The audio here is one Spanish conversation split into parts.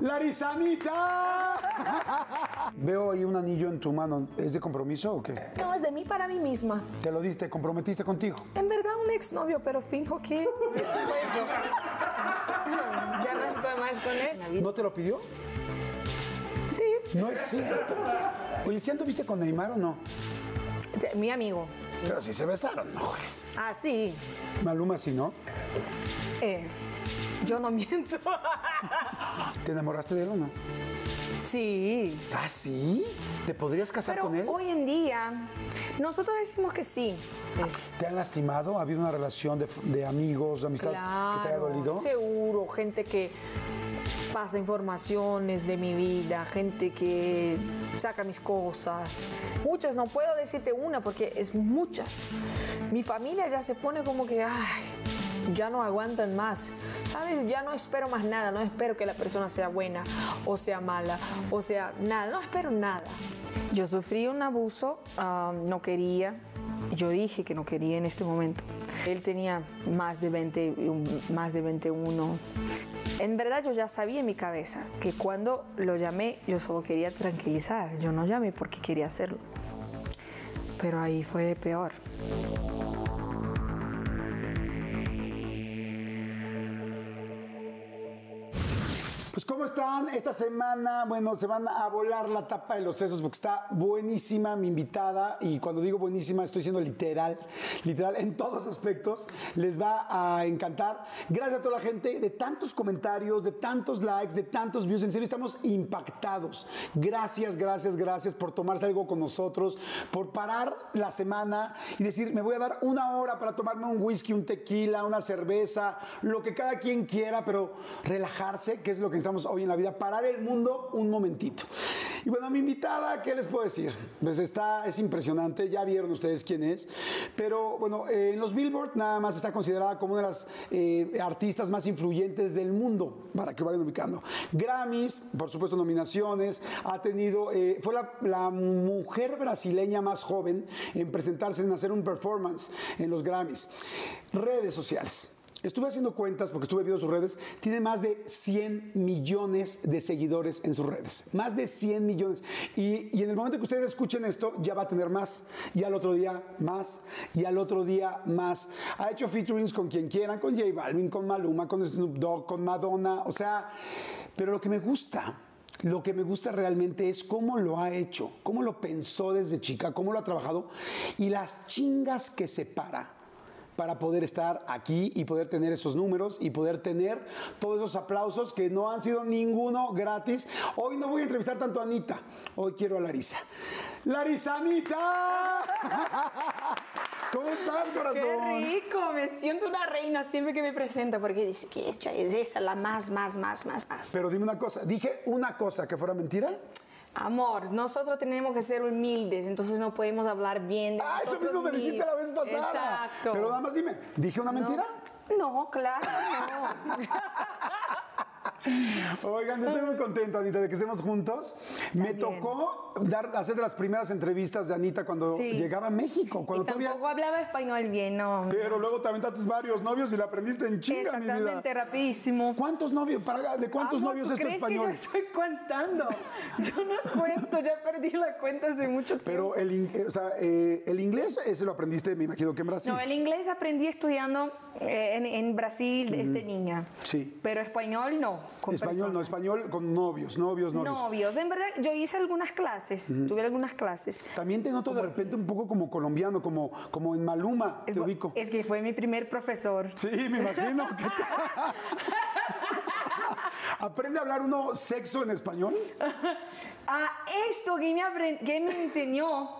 ¡Larizanita! Veo ahí un anillo en tu mano. ¿Es de compromiso o qué? No, es de mí para mí misma. ¿Te lo diste? ¿Comprometiste contigo? En verdad, un exnovio, pero finjo que ya no estoy más con él. ¿No te lo pidió? Sí, No es cierto. Oye, ¿sí anduviste con Neymar o no? mi amigo. Pero si se besaron, no. Ah, sí. Maluma sí, ¿no? Eh, yo no miento. ¿Te enamoraste de él o no? sí. ¿Ah, sí? ¿Te podrías casar Pero con él? hoy en día, nosotros decimos que sí. Es ¿Te han lastimado? ¿Ha habido una relación de, de amigos, de amistad que te haya dolido? Seguro, gente que pasa informaciones de mi vida, gente que saca mis cosas. Muchas, no puedo decirte una porque es muchas. Mi familia ya se pone como que, ay, ya no aguantan más. ¿Sabes? Ya no espero más nada, no espero que la persona sea buena o sea mala o sea nada, no espero nada. Yo sufrí un abuso, ah, no quería, yo dije que no quería en este momento. Él tenía más de 20, más de 21. En verdad yo ya sabía en mi cabeza que cuando lo llamé yo solo quería tranquilizar, yo no llamé porque quería hacerlo. Pero ahí fue peor. Pues ¿cómo están? Esta semana, bueno, se van a volar la tapa de los sesos porque está buenísima mi invitada y cuando digo buenísima estoy siendo literal, literal en todos aspectos. Les va a encantar. Gracias a toda la gente de tantos comentarios, de tantos likes, de tantos views. En serio, estamos impactados. Gracias, gracias, gracias por tomarse algo con nosotros, por parar la semana y decir, me voy a dar una hora para tomarme un whisky, un tequila, una cerveza, lo que cada quien quiera, pero relajarse, que es lo que necesitamos hoy en la vida, parar el mundo un momentito. Y bueno, mi invitada, ¿qué les puedo decir? Pues está, es impresionante, ya vieron ustedes quién es, pero bueno, eh, en los Billboard nada más está considerada como una de las eh, artistas más influyentes del mundo, para que vayan ubicando. Grammys, por supuesto nominaciones, ha tenido, eh, fue la, la mujer brasileña más joven en presentarse, en hacer un performance en los Grammys. Redes sociales. Estuve haciendo cuentas porque estuve viendo sus redes. Tiene más de 100 millones de seguidores en sus redes. Más de 100 millones. Y, en el momento que ustedes escuchen esto, ya va a tener más. Y al otro día más. Y al otro día más. Ha hecho featurings con quien quieran, con J Balvin, con Maluma, con Snoop Dogg, con Madonna. O sea, pero lo que me gusta lo que me gusta realmente es cómo lo ha hecho, cómo lo pensó desde chica, cómo lo ha trabajado y las chingas que se para para poder estar aquí y poder tener esos números y poder tener todos esos aplausos que no han sido ninguno gratis. Hoy no voy a entrevistar tanto a Anita, hoy quiero a Larisa. ¡Larizanita! ¿Cómo estás, corazón? ¡Qué rico! Me siento una reina siempre que me presenta porque dice que ella es esa, la más, más, más, más, más. Pero dime una cosa, dije una cosa que fuera mentira. Amor, nosotros tenemos que ser humildes, entonces no podemos hablar bien de Ah, eso mismo me dijiste la vez pasada. Exacto. Pero nada más dime, ¿dije una mentira? No, claro, no. Oigan, estoy muy contento, Anita, de que estemos juntos. Me tocó dar, hacer de las primeras entrevistas de Anita cuando Sí. llegaba a México. Cuando y todavía... tampoco hablaba español bien, no. Pero luego te aventaste varios novios y la aprendiste en chinga, mi vida. Exactamente, rapidísimo. ¿Cuántos novios? Para, ¿De cuántos Amor, novios ¿tú es tu español? Que yo estoy contando. Yo no cuento, ya perdí la cuenta hace mucho tiempo. Pero el, eh, o sea, eh, el inglés, ese lo aprendiste, me imagino que en Brasil. No, el inglés aprendí estudiando en, en Brasil desde niña. Sí. Pero español no. con español no, español con novios, novios, novios. Novios. En verdad, yo hice algunas clases. Tuve algunas clases. También te noto de repente un poco como colombiano, como, como en Maluma, Es, te ubico. es que fue mi primer profesor. Sí, me imagino. que te- ¿Aprende a hablar uno sexo en español? Ah, esto que me, que me enseñó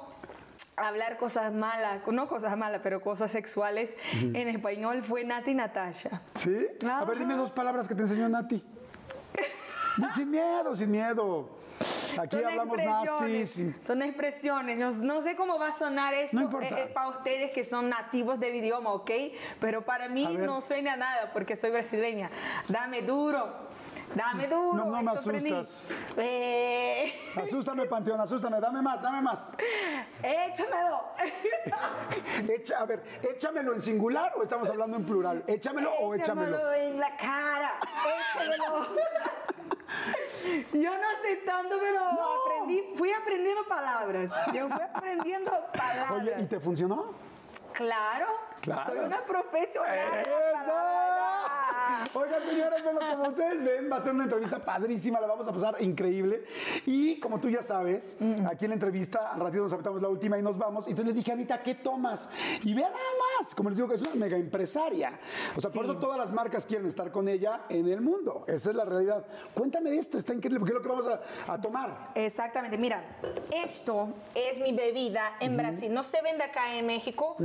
hablar cosas malas, no cosas malas, pero cosas sexuales en español fue Nati Natasha. ¿Sí? A ver, dime Ajá. dos palabras que te enseñó Nati. sin miedo, sin miedo. Aquí Son hablamos expresiones, nasty. Son expresiones. No, no sé cómo va a sonar esto No eh, eh, para ustedes que son nativos del idioma, ¿ok? Pero para mí no suena nada porque soy brasileña. Dame duro. Dame duro. No, no me asustas. Eh, Asústame, Panteón, asústame. Dame más, dame más. échamelo. Echa, a ver, échamelo en singular o estamos hablando en plural. Échamelo o échamelo. en la cara. Échamelo. Yo no sé tanto, pero aprendí, fui aprendiendo palabras. Yo fui aprendiendo palabras. Oye, ¿y te funcionó? Claro, Claro. soy una profesional. ¡Eso! Oigan, señores, bueno, como ustedes ven, va a ser una entrevista padrísima, la vamos a pasar increíble. Y como tú ya sabes, aquí en la entrevista, al ratito nos aventamos la última y nos vamos. Entonces le dije, Anita, ¿qué tomas? Y vean nada más, como les digo, que es una mega empresaria. O sea, por eso todas las marcas quieren estar con ella en el mundo. Esa es la realidad. Cuéntame de esto, está increíble, porque es lo que vamos a, a tomar. Exactamente, mira, esto es mi bebida en Brasil. No se vende acá en México,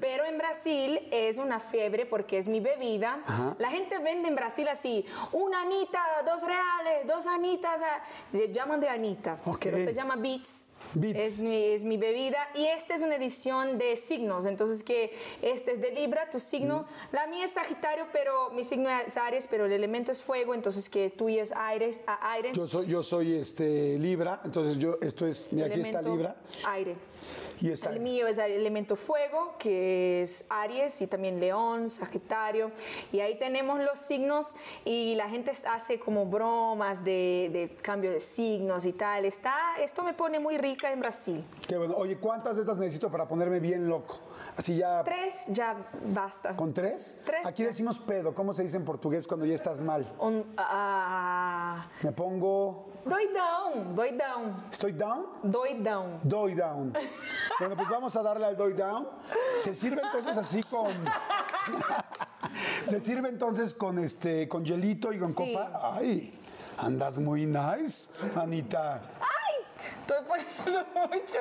pero en Brasil es una fiebre porque es mi bebida. La gente vende en Brasil así, una anita, dos reales, dos anitas, ah, se llaman de anita, Ok. pero se llama Beats. Beats. Es mi, es mi bebida y esta es una edición de signos, entonces que este es de Libra, tu signo. La mía es Sagitario, pero mi signo es Aries, pero el elemento es fuego, entonces que tuyo es aire. aire. Yo soy, yo soy este, Libra, entonces yo, esto es, mira, aquí está Libra. Aire. Y. El mío es el elemento fuego, que es Aries, y también León, Sagitario. Y ahí tenemos los signos y la gente hace como bromas de, de cambio de signos y tal. Está, esto me pone muy rica en Brasil. Qué bueno. Oye, ¿cuántas de estas necesito para ponerme bien loco? Así ya. Tres ya basta. ¿Con tres? Tres. Aquí decimos pedo. ¿Cómo se dice en portugués cuando ya estás mal? Un- ah, Me pongo. doidão, doidão, ¿Estoy down? doidão. Doy down. Bueno, pues vamos a darle al doy down. Se sirve entonces así con. Se sirve entonces con este, con hielito y con Sí. copa. Ay, andas muy nice, Anita. Estoy poniendo mucho.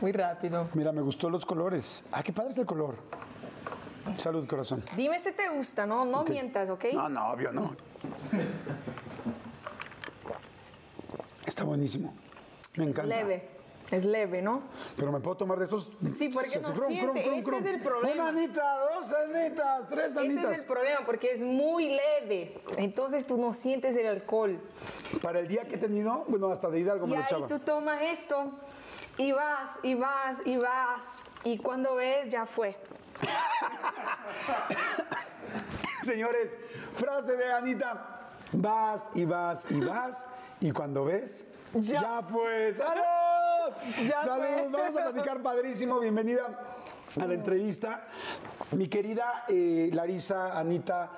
Muy rápido. Mira, me gustó los colores. Ah, qué padre está el color. Salud, corazón. Dime si te gusta, no, no mientas, ¿ok? No, no, obvio, no. Está buenísimo. Me encanta. Leve, es leve, ¿no? Pero me puedo tomar de estos. Sí, porque no Crum, siente, crum, crum, este es el problema. Una anita, dos anitas, tres Ese anitas. es el problema, porque es muy leve. Entonces tú no sientes el alcohol. Para el día que he tenido, bueno, hasta de Hidalgo Y me lo echaba. tú tomas esto y vas, y vas, y vas. Y cuando ves, ya fue. Señores, frase de Anita. Vas y vas y vas y cuando ves, ya, Ya. fue. ¡Salud! Ya ¡Salud! fue. Vamos a platicar padrísimo. Bienvenida a la entrevista. Mi querida eh, Larisa, Anita,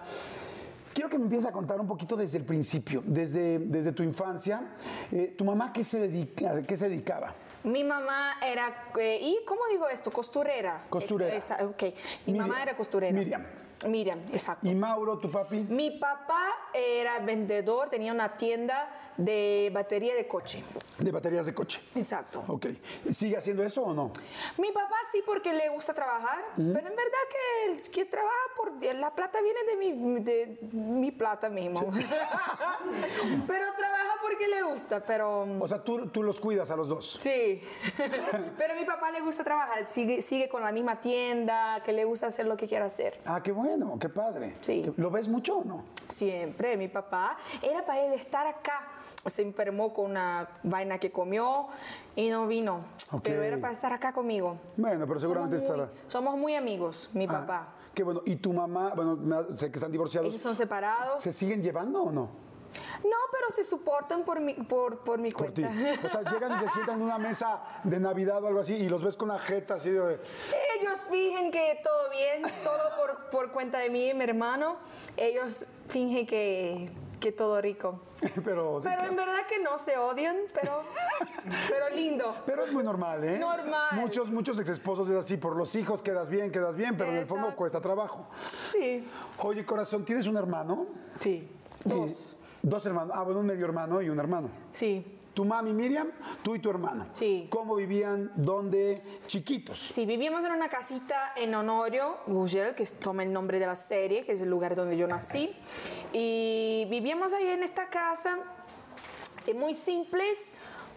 quiero que me empieces a contar un poquito desde el principio, desde, desde tu infancia. Eh, ¿Tu mamá qué se, dedica, a qué se dedicaba? Mi mamá era, eh, ¿y cómo digo esto? Costurera. Costurera. Ex- exa- ok. Mi Miriam. mamá era costurera. Miriam. Miriam, exacto. ¿Y Mauro, tu papi? Mi papá era vendedor, tenía una tienda de batería de coche. De baterías de coche. Exacto. Ok. ¿Sigue haciendo eso o no? Mi papá sí porque le gusta trabajar, pero en verdad que el que trabaja por la plata viene de mi, de mi plata mismo. pero trabaja porque le gusta, pero O sea, tú, tú los cuidas a los dos. sí. pero a mi papá le gusta trabajar, sigue, sigue con la misma tienda, que le gusta hacer lo que quiera hacer. Ah, qué bueno, qué padre. Sí. ¿Lo ves mucho o no? Siempre, mi papá era para él estar acá. Se enfermó con una vaina que comió y no vino. Ok. Pero era para estar acá conmigo. Bueno, pero seguramente somos muy, estará. Somos muy amigos, mi Ah, papá. Qué bueno. ¿Y tu mamá? Bueno, sé que están divorciados. Ellos son separados. ¿Se siguen llevando o no? No, pero se soportan por mi, por, por mi Por ti. O sea, llegan y se sientan en una mesa de Navidad o algo así y los ves con la jeta así de... Ellos fingen que todo bien, solo por, por cuenta de mí y mi hermano. Ellos fingen que, que todo rico. Pero, en verdad que no se odian, pero, pero lindo. Pero es muy normal, ¿eh? Normal. Muchos, muchos ex esposos es así, por los hijos quedas bien, quedas bien, pero en el fondo cuesta trabajo. Sí. Oye, corazón, ¿tienes un hermano? Sí. Dos. Dos hermanos. Ah, bueno, un medio hermano y un hermano. Sí. Tu mami Miriam, tú y tu hermano. Sí. ¿Cómo vivían? ¿Dónde? Chiquitos. Sí, vivíamos en una casita en Honorio, Gugel, que toma el nombre de la serie, que es el lugar donde yo nací. Y vivíamos ahí en esta casa, eh, muy simples,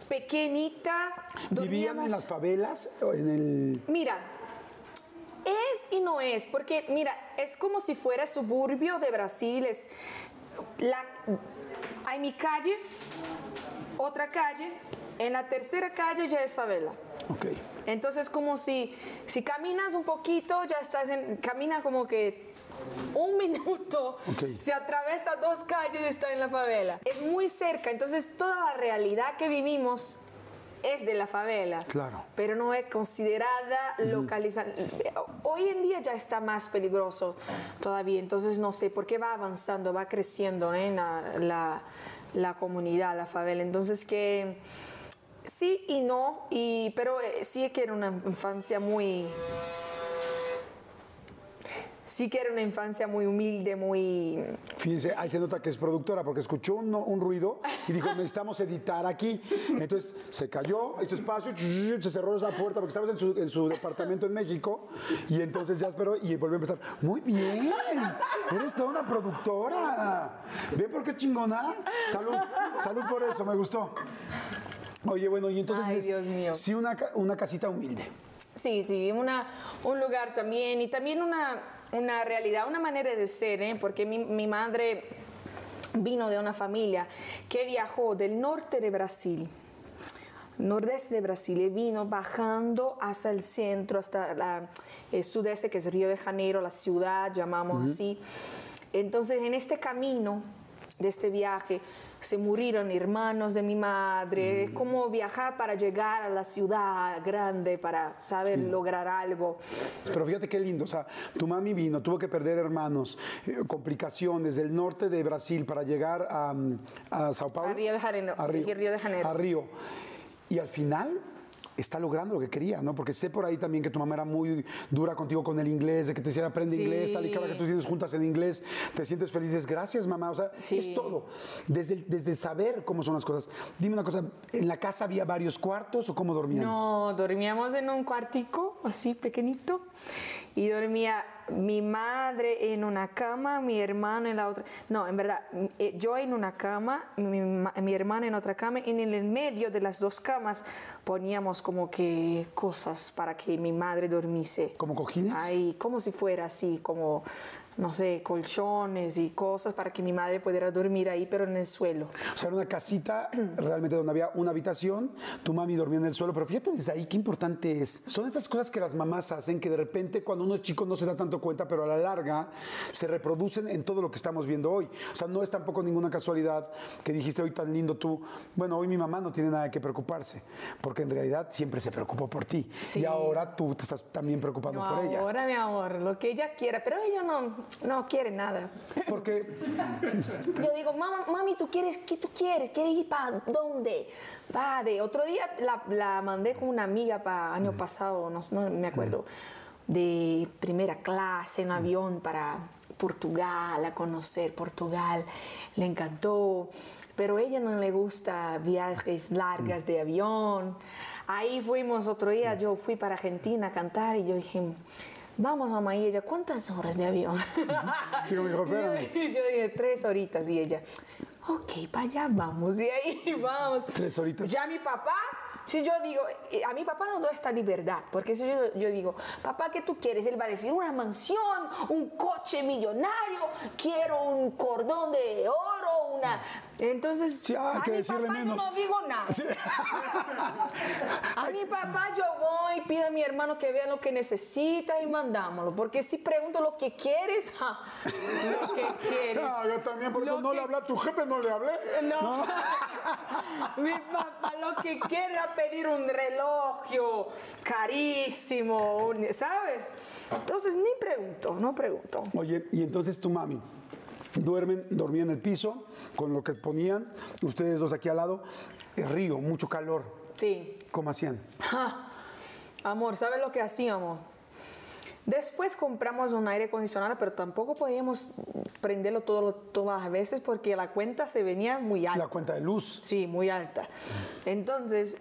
pequeñita. ¿Vivían en las favelas o en el...? Mira, es y no es, porque mira, es como si fuera suburbio de Brasil, es la, hay mi calle, otra calle, en la tercera calle ya es favela. Ok. Entonces como si, si caminas un poquito, ya estás en, camina como que un minuto, Ok. se atraviesa dos calles y está en la favela. Es muy cerca, entonces toda la realidad que vivimos es de la favela. Claro. Pero no es considerada localizada. Hoy en día ya está más peligroso todavía, entonces no sé por qué va avanzando, va creciendo ¿eh? la, la- la comunidad, la favela. Entonces que sí y no, y, pero eh, sí que era una infancia muy... Sí que era una infancia muy humilde, muy... Fíjense, ahí se nota que es productora porque escuchó un, un ruido y dijo, necesitamos editar aquí. Entonces se cayó, hizo espacio, se cerró esa puerta porque estábamos en su, en su departamento en México y entonces ya esperó y volvió a empezar. Muy bien, eres toda una productora. ¿Ven por qué chingona? Salud, salud por eso, me gustó. Oye, bueno, y entonces Ay, Dios mío. sí una, una casita humilde. Sí, sí, una, un lugar también y también una, una realidad, una manera de ser, ¿eh? porque mi, mi madre vino de una familia que viajó del norte de Brasil, nordeste de Brasil, y vino bajando hasta el centro, hasta la- el sudeste, que es Río de Janeiro, la ciudad, llamamos así. Entonces, en este camino de este viaje, se murieron hermanos de mi madre, es como viajar para llegar a la ciudad grande, para saber lograr algo. Pero fíjate qué lindo, o sea, tu mami vino, tuvo que perder hermanos, eh, complicaciones del norte de Brasil para llegar a, mm, a Sao Paulo. A Río de Janeiro, A Río, Río de Janeiro. A Río. Y al final está logrando lo que quería, ¿no? Porque sé por ahí también que tu mamá era muy dura contigo con el inglés, de que te decía aprende Sí. inglés, tal y cada que tú tienes juntas en inglés, te sientes feliz, dices, gracias mamá, o sea, Sí. es todo. Desde, desde saber cómo son las cosas. Dime una cosa, ¿en la casa había varios cuartos o cómo dormían? No, dormíamos en un cuartico así pequeñito y dormía mi madre en una cama, mi hermano en la otra. No, en verdad, eh, yo en una cama, mi, mi hermana en otra cama y en el medio de las dos camas poníamos como que cosas para que mi madre dormiese. ¿Como cojines? Ahí, como si fuera así, como, no sé, colchones y cosas para que mi madre pudiera dormir ahí, pero en el suelo. O sea, era una casita realmente donde había una habitación, tu mami dormía en el suelo, pero fíjate desde ahí qué importante es. Son estas cosas que las mamás hacen que de repente cuando uno es chico no se da tanto cuenta, pero a la larga se reproducen en todo lo que estamos viendo hoy. O sea, no es tampoco ninguna casualidad que dijiste hoy tan lindo tú, bueno, hoy mi mamá no tiene nada que preocuparse, porque en realidad siempre se preocupó por ti. Sí. Y ahora tú te estás también preocupando No, por ella. ahora, mi amor, lo que ella quiera, pero ella no, no quiere nada. Porque Yo digo, "Mamá, mami, ¿tú quieres qué tú quieres? ¿Quieres ir para dónde? Va de otro día la, la mandé con una amiga para año pasado, no, no me acuerdo, de primera clase en avión para Portugal, a conocer Portugal. Le encantó, pero a ella no le gusta viajes largas de avión. Ahí fuimos otro día, yo fui para Argentina a cantar y yo dije, vamos mamá, y ella, ¿cuántas horas de avión? Sí, me dijo, espérame. Y yo dije, tres horitas. Y ella, ok, para allá vamos. Y ahí vamos. Tres horitas. Ya mi papá, si yo digo, eh, a mi papá no da esta libertad. Porque si yo, yo digo, papá, ¿qué tú quieres? Él va a decir, una mansión, un coche millonario, quiero un cordón de oro, una... Entonces, Sí, a que mi decirle papá menos. yo no digo nada. Sí. A mi papá yo voy, pido a mi hermano que vea lo que necesita y mandámoslo. Porque si pregunto lo que quieres, ja, lo que quieres. Ah, yo también, por eso Lo no le hablé a tu jefe, no le hablé. No. Mi papá lo que quiere es pedir un reloj carísimo, un- ¿sabes? Entonces ni pregunto, no pregunto. Oye, y entonces tu mami, duermen, dormía en el piso con lo que ponían, ustedes dos aquí al lado, el río, mucho calor. Sí. ¿Cómo hacían? Ja, Amor, ¿sabes lo que hacíamos? Después compramos un aire acondicionado, pero tampoco podíamos prenderlo todo, todas las veces porque la cuenta se venía muy alta. La cuenta de luz. Sí, muy alta. Entonces,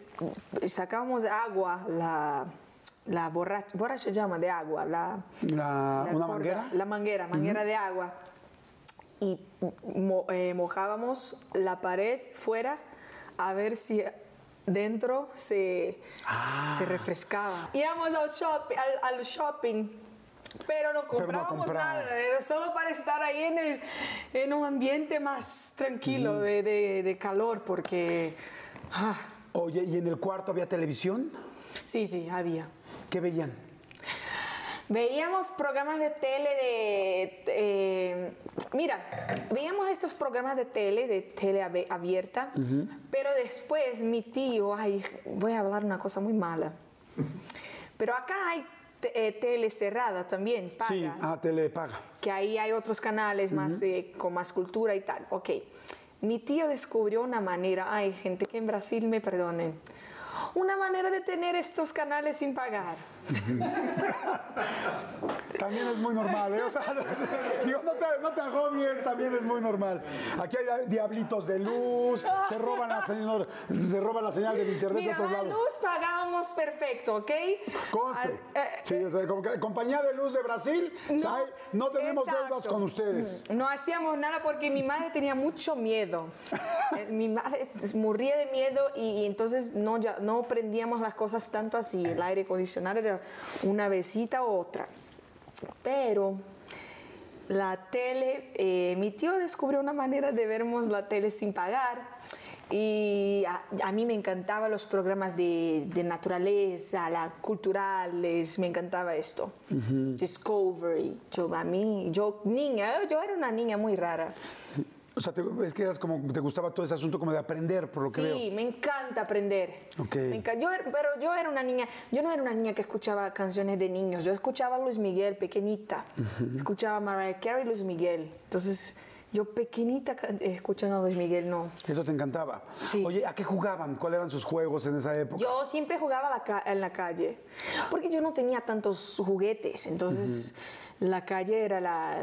sacábamos agua, la, la borracha, borracha llama de agua, la, La- la ¿Una corda- manguera? La manguera, manguera de agua. Y mo- eh, mojábamos la pared fuera a ver si dentro se, Ah. se refrescaba. Íbamos al, shopping, al, al shopping. Pero no no comprábamos compraban. nada, era solo para estar ahí en, el, en un ambiente más tranquilo de, de- de calor, porque ah, Oye, ¿y en el cuarto había televisión? sí, sí, había. ¿Qué veían? Veíamos programas de tele de... eh, mira, veíamos estos programas de tele, de tele abierta, pero después mi tío, ay, voy a hablar una cosa muy mala, pero acá hay eh, tele cerrada también, paga, Sí, ah, tele paga. que ahí hay otros canales más eh, con más cultura y tal. Ok, mi tío descubrió una manera, ay, gente que en Brasil me perdonen, una manera de tener estos canales sin pagar. También es muy normal, ¿eh? O sea, no, digo, no te, no te agobies, también es muy normal. Aquí hay diablitos de luz, se roban la señal, se roban la señal del internet de Mira, otros la lados. luz pagábamos perfecto, ¿ok? Conste. Ah, eh, Sí, o sea, como que Compañía de Luz de Brasil, ¿sabe? no tenemos exacto. deudas con ustedes. No hacíamos nada porque mi madre tenía mucho miedo. Eh, mi madre pues, moría de miedo y, y entonces no, ya, no prendíamos las cosas tanto así. El aire acondicionado era una besita u otra. Pero la tele, eh, mi tío descubrió una manera de vernos la tele sin pagar. Y a, a mí me encantaban los programas de, de naturaleza, la, culturales, me encantaba esto. Discovery. Yo, a mí, yo niña, yo era una niña muy rara. O sea, te- es que eras como, te gustaba todo ese asunto como de aprender, por lo que veo. Sí, me encanta aprender. Ok. Me enca- yo era- pero yo era una niña, yo no era una niña que escuchaba canciones de niños, yo escuchaba a Luis Miguel pequeñita, escuchaba a Mariah Carey y Luis Miguel. Entonces, yo pequeñita eh, escuchando a Luis Miguel, no. Eso te encantaba. Sí. Oye, ¿a qué jugaban? ¿Cuáles eran sus juegos en esa época? Yo siempre jugaba la en la calle, porque yo no tenía tantos juguetes, entonces la calle era la,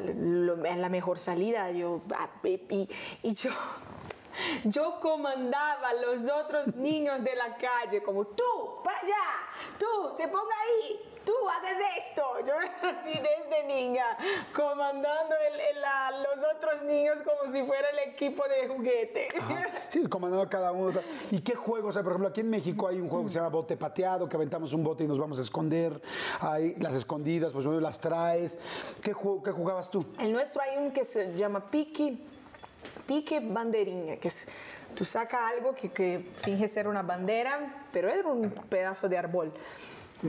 la mejor salida. Yo, ah, y- y yo, yo comandaba a los otros niños de la calle, como tú, para allá, tú, se ponga ahí. Tú haces esto. Yo así desde niña, comandando el- el- a los otros niños como si fuera el equipo de juguete. Sí, comandando a cada uno. ¿Y qué juegos hay? Por ejemplo, aquí en México hay un juego que se llama bote pateado, que aventamos un bote y nos vamos a esconder. Hay las escondidas, pues bueno, las traes. ¿Qué, juego, qué jugabas tú? El nuestro hay un que se llama pique, pique banderiña, que es, tú sacas algo que, que finge ser una bandera, pero era un pedazo de árbol.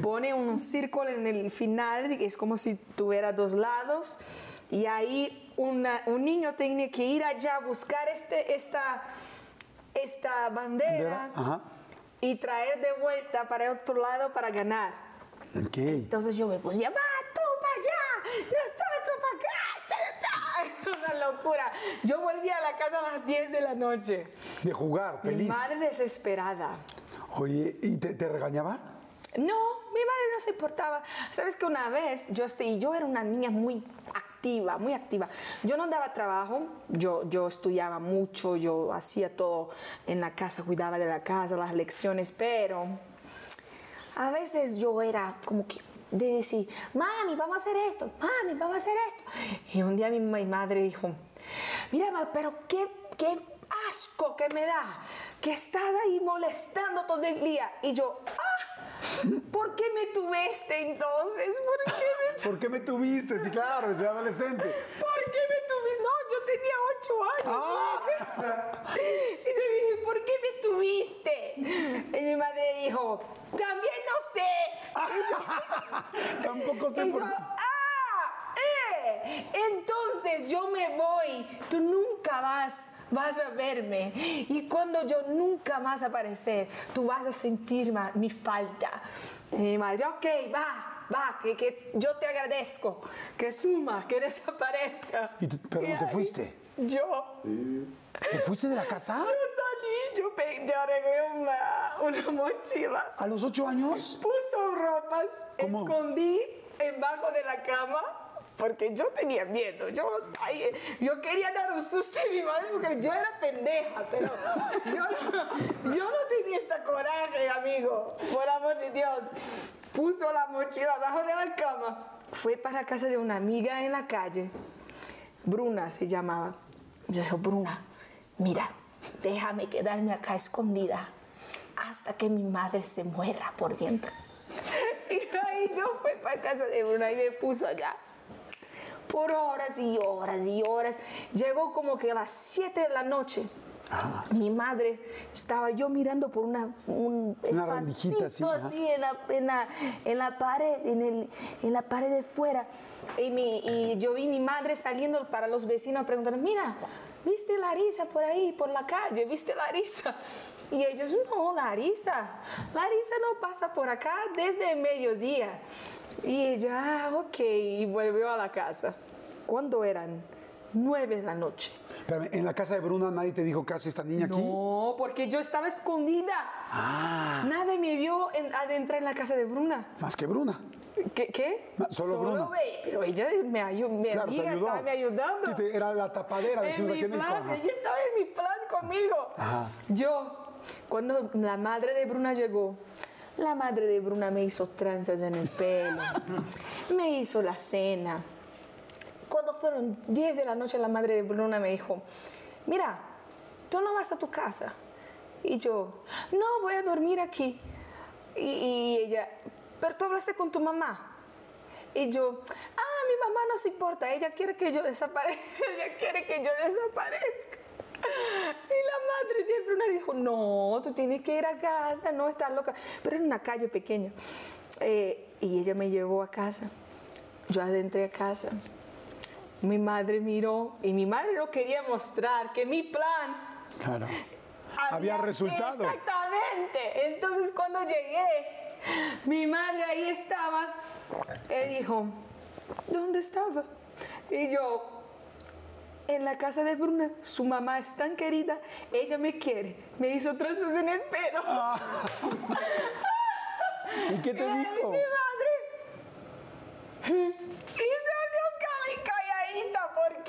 Pone un círculo en el final, es como si tuviera dos lados, y ahí una- un niño tiene que ir allá a buscar este, esta, esta bandera y traer de vuelta para el otro lado para ganar. Entonces yo me puse, va tú para allá, nosotros para acá, cha, cha, cha". una locura. Yo volví a la casa a las 10 de la noche. De jugar, Mi feliz. madre desesperada. Oye, ¿y te, te regañaba? No, mi madre no se importaba. Sabes que una vez yo, estoy- yo era una niña muy activa, muy activa. Yo no daba trabajo, yo, yo estudiaba mucho, yo hacía todo en la casa, cuidaba de la casa, las lecciones, pero a veces yo era como que de decir, mami, vamos a hacer esto, mami, vamos a hacer esto. Y un día mi, mi madre dijo, mira, pero qué, qué asco que me da que estás ahí molestando todo el día. Y yo, ah, ¿por qué me tuviste entonces? ¿Por qué me ¿Por qué me tuviste? Sí, claro, desde adolescente. ¿Por qué me tuviste? No, yo tenía ocho años. Y yo dije, ¿por qué me tuviste? Y mi madre dijo, también no sé. Tampoco sé Y por yo, qué. ¡ah! ¡eh! Entonces yo me voy. Tú nunca vas, vas a verme. Y cuando yo nunca más aparecer, tú vas a sentir mi falta. Y mi madre, ok, va, va, que, que yo te agradezco. Que suma, que desaparezca. ¿Y tú- pero Y no te fuiste? Yo. ¿Te fuiste de la casa? Yo salí, yo, pe- yo arreglé una, una mochila. ¿A los ocho años? Puso ropas, ¿Cómo? escondí debajo de la cama. Porque yo tenía miedo, yo, ay, yo quería dar un susto a mi madre porque yo era pendeja, pero yo no, yo no tenía esta coraje, amigo, por amor de Dios. Puso la mochila abajo de la cama, fue para casa de una amiga en la calle, Bruna se llamaba. Yo dije, Bruna, mira, déjame quedarme acá escondida hasta que mi madre se muera por dentro. Y ahí yo fui para casa de Bruna y me puso allá. Por horas y horas y horas. Llegó como que a las 7 de la noche. Mi madre estaba yo mirando por una, un Una rendijita así, así en la, en la- en la pared, en, el, en la pared de fuera. Y, mi- y yo vi mi madre saliendo para los vecinos preguntando, mira, ¿viste Larisa por ahí, por la calle? ¿Viste Larisa? Y ellos, no, Larisa, Larisa no pasa por acá desde el mediodía. Y ella, ah, ok, y volvió a la casa. ¿Cuándo eran? Nueve de la noche. Espérame, en la casa de Bruna nadie te dijo qué hace esta niña aquí. No, porque yo estaba escondida. Ah, Nadie me vio en- adentrar en la casa de Bruna. más que Bruna. ¿Qué? qué? Ma- solo Bruna. ve- pero ella me ayudó, mi Claro, amiga ayudó. estaba me ayudando. Sí, te- era la tapadera, en decimos mi aquí en plan, Ajá. ella estaba en mi plan conmigo. Ajá. Yo, cuando la madre de Bruna llegó, la madre de Bruna me hizo tranzas en el pelo, me hizo la cena. Cuando fueron 10 de la noche, la madre de Bruna me dijo, mira, tú no vas a tu casa. Y yo, no, voy a dormir aquí. Y, ella, pero tú hablaste con tu mamá. Y yo, ah, mi mamá no se importa, ella quiere que yo desaparezca, ella quiere que yo desaparezca. Y la madre de Bruna dijo, no, tú tienes que ir a casa, no estás loca. Pero en una calle pequeña. Eh, y ella me llevó a casa. Yo adentré a casa. Mi madre miró y mi madre no quería mostrar que mi plan Claro. Había resultado. Exactamente. Entonces cuando llegué, mi madre ahí estaba. Él dijo, ¿dónde estaba? Y yo, en la casa de Bruna, su mamá es tan querida, ella me quiere. Me hizo trenzas en el pelo. ¿Y qué te Y dijo? Mi madre.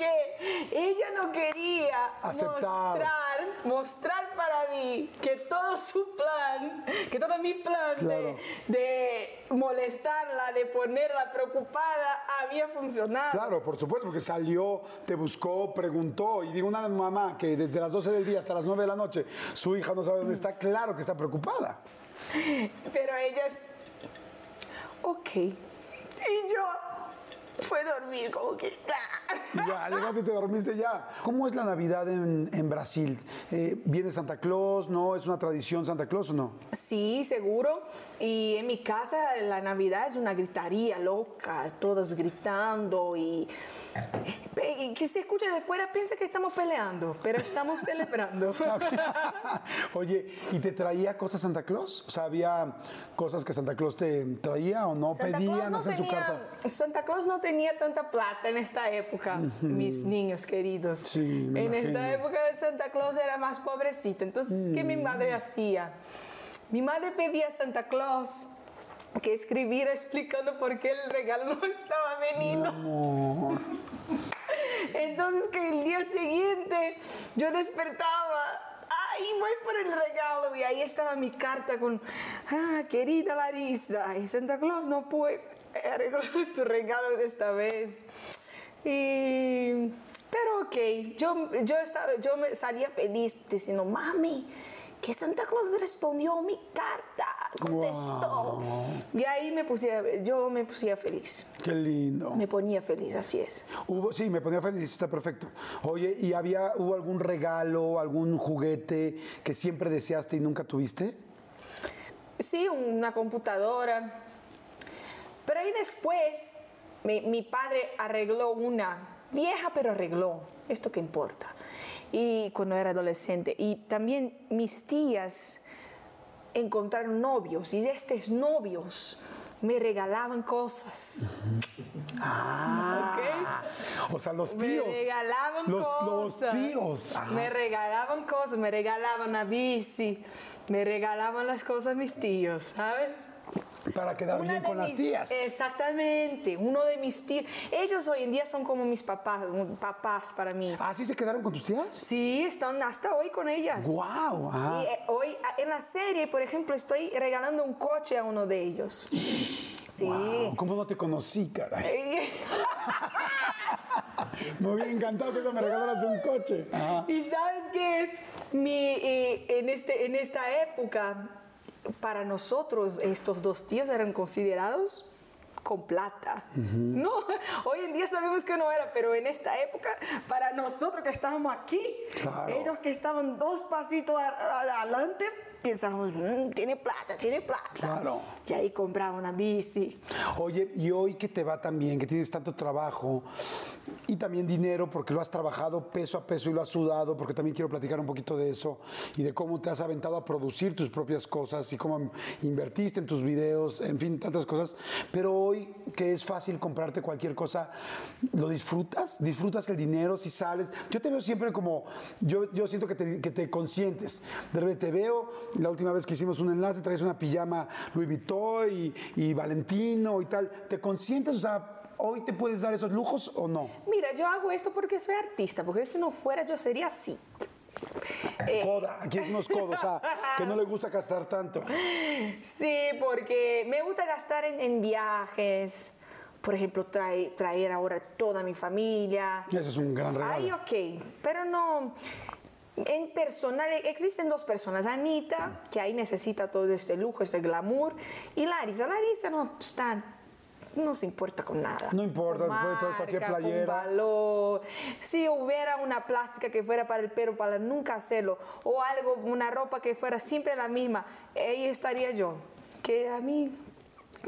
Porque ella no quería Aceptar. mostrar, mostrar para mí que todo su plan, que todo mi plan de- de, molestarla, de ponerla preocupada, había funcionado. Claro, por supuesto, porque salió, te buscó, preguntó. Y digo, una mamá que desde las 12 del día hasta las 9 de la noche su hija no sabe dónde está, claro que está preocupada. Pero ella es. Ok. Y yo fue dormir como que. Y ya, llegaste y te dormiste ya. ¿Cómo es la Navidad en, en Brasil? Eh, ¿Viene Santa Claus? ¿No? ¿Es una tradición Santa Claus o no? Sí, seguro. Y en mi casa la Navidad es una gritaría loca, todos gritando y, y que se escucha de fuera piensa que estamos peleando, pero estamos celebrando. Oye, ¿y te traía cosas Santa Claus? O sea, ¿había cosas que Santa Claus te traía o no Santa Claus pedían no hacen su tenía- carta? Santa Claus no tenía tanta plata en esta época, mis niños queridos. Sí, en esta imagino. época de Santa Claus era más pobrecito. Entonces, ¿qué mi Mm. madre hacía? Mi madre pedía a Santa Claus que escribiera explicando por qué el regalo no estaba venido. Entonces que el día siguiente yo despertaba, ay, voy por el regalo y ahí estaba mi carta con, ah, querida Larisa, y Santa Claus no puede arreglar tu regalo de esta vez. Y, pero ok, yo, yo, estaba, yo me salía feliz diciendo, mami, que Santa Claus me respondió mi carta, contestó. Y ahí me puse, yo me pusía feliz, Qué lindo. me ponía feliz, así es. Hubo, sí, me ponía feliz, está perfecto. Oye, ¿y había, hubo algún regalo, algún juguete que siempre deseaste y nunca tuviste? Sí, una computadora. Pero ahí después mi, mi padre arregló una, vieja pero arregló, esto que importa. Y cuando era adolescente. Y también mis tías encontraron novios y estos novios me regalaban cosas. Ah, o sea, los Me tíos. regalaban los, cosas. Los tíos. Ajá. Me regalaban cosas, me regalaban una bici, me regalaban las cosas mis tíos, ¿sabes? Para quedar Una bien con las tías. Exactamente, uno de mis tíos. Ellos hoy en día son como mis papás, papás para mí. ¿Ah, sí se quedaron con tus tías? Sí, están hasta hoy con ellas. ¡Guau! Y eh, hoy ah, en la serie, por ejemplo, estoy regalando un coche a uno de ellos. Sí. ¿Cómo no te conocí, caray? Me hubiera encantado que me regalaras un coche. Ajá. Y sabes que mi, en, este, en esta época, para nosotros, estos dos tíos eran considerados con plata. No, hoy en día sabemos que no era, pero en esta época, para nosotros que estábamos aquí, Claro. ellos que estaban dos pasitos adelante, pensamos, "Mm, tiene plata, tiene plata. Claro. Y ahí compraba una bici. Oye, y hoy que te va tan bien, que tienes tanto trabajo y también dinero, porque lo has trabajado peso a peso y lo has sudado, porque también quiero platicar un poquito de eso y de cómo te has aventado a producir tus propias cosas y cómo invertiste en tus videos, en fin, tantas cosas. Pero hoy que es fácil comprarte cualquier cosa, ¿lo disfrutas? ¿Disfrutas el dinero si sales? Yo te veo siempre como, yo, yo siento que te, que te consientes. De repente te veo, la última vez que hicimos un enlace, traes una pijama Louis Vuitton y, y Valentino y tal. ¿Te consientes? O sea, ¿hoy te puedes dar esos lujos o no? Mira, yo hago esto porque soy artista, porque si no fuera yo sería así. Eh, Coda, aquí decimos codo, o sea, que no le gusta gastar tanto. Sí, porque me gusta gastar en, en viajes. Por ejemplo, trae- traer ahora toda mi familia. Eso es un gran regalo. Ay, ok, pero no. En personal, existen dos personas. Anita, que ahí necesita todo este lujo, este glamour. Y Larisa. Larisa no está. No se importa con nada. No importa, Con puede traer cualquier marca, con playera. valor. Si hubiera una plástica que fuera para el pelo, para nunca hacerlo, o algo, una ropa que fuera siempre la misma, ahí estaría yo. Que a mí,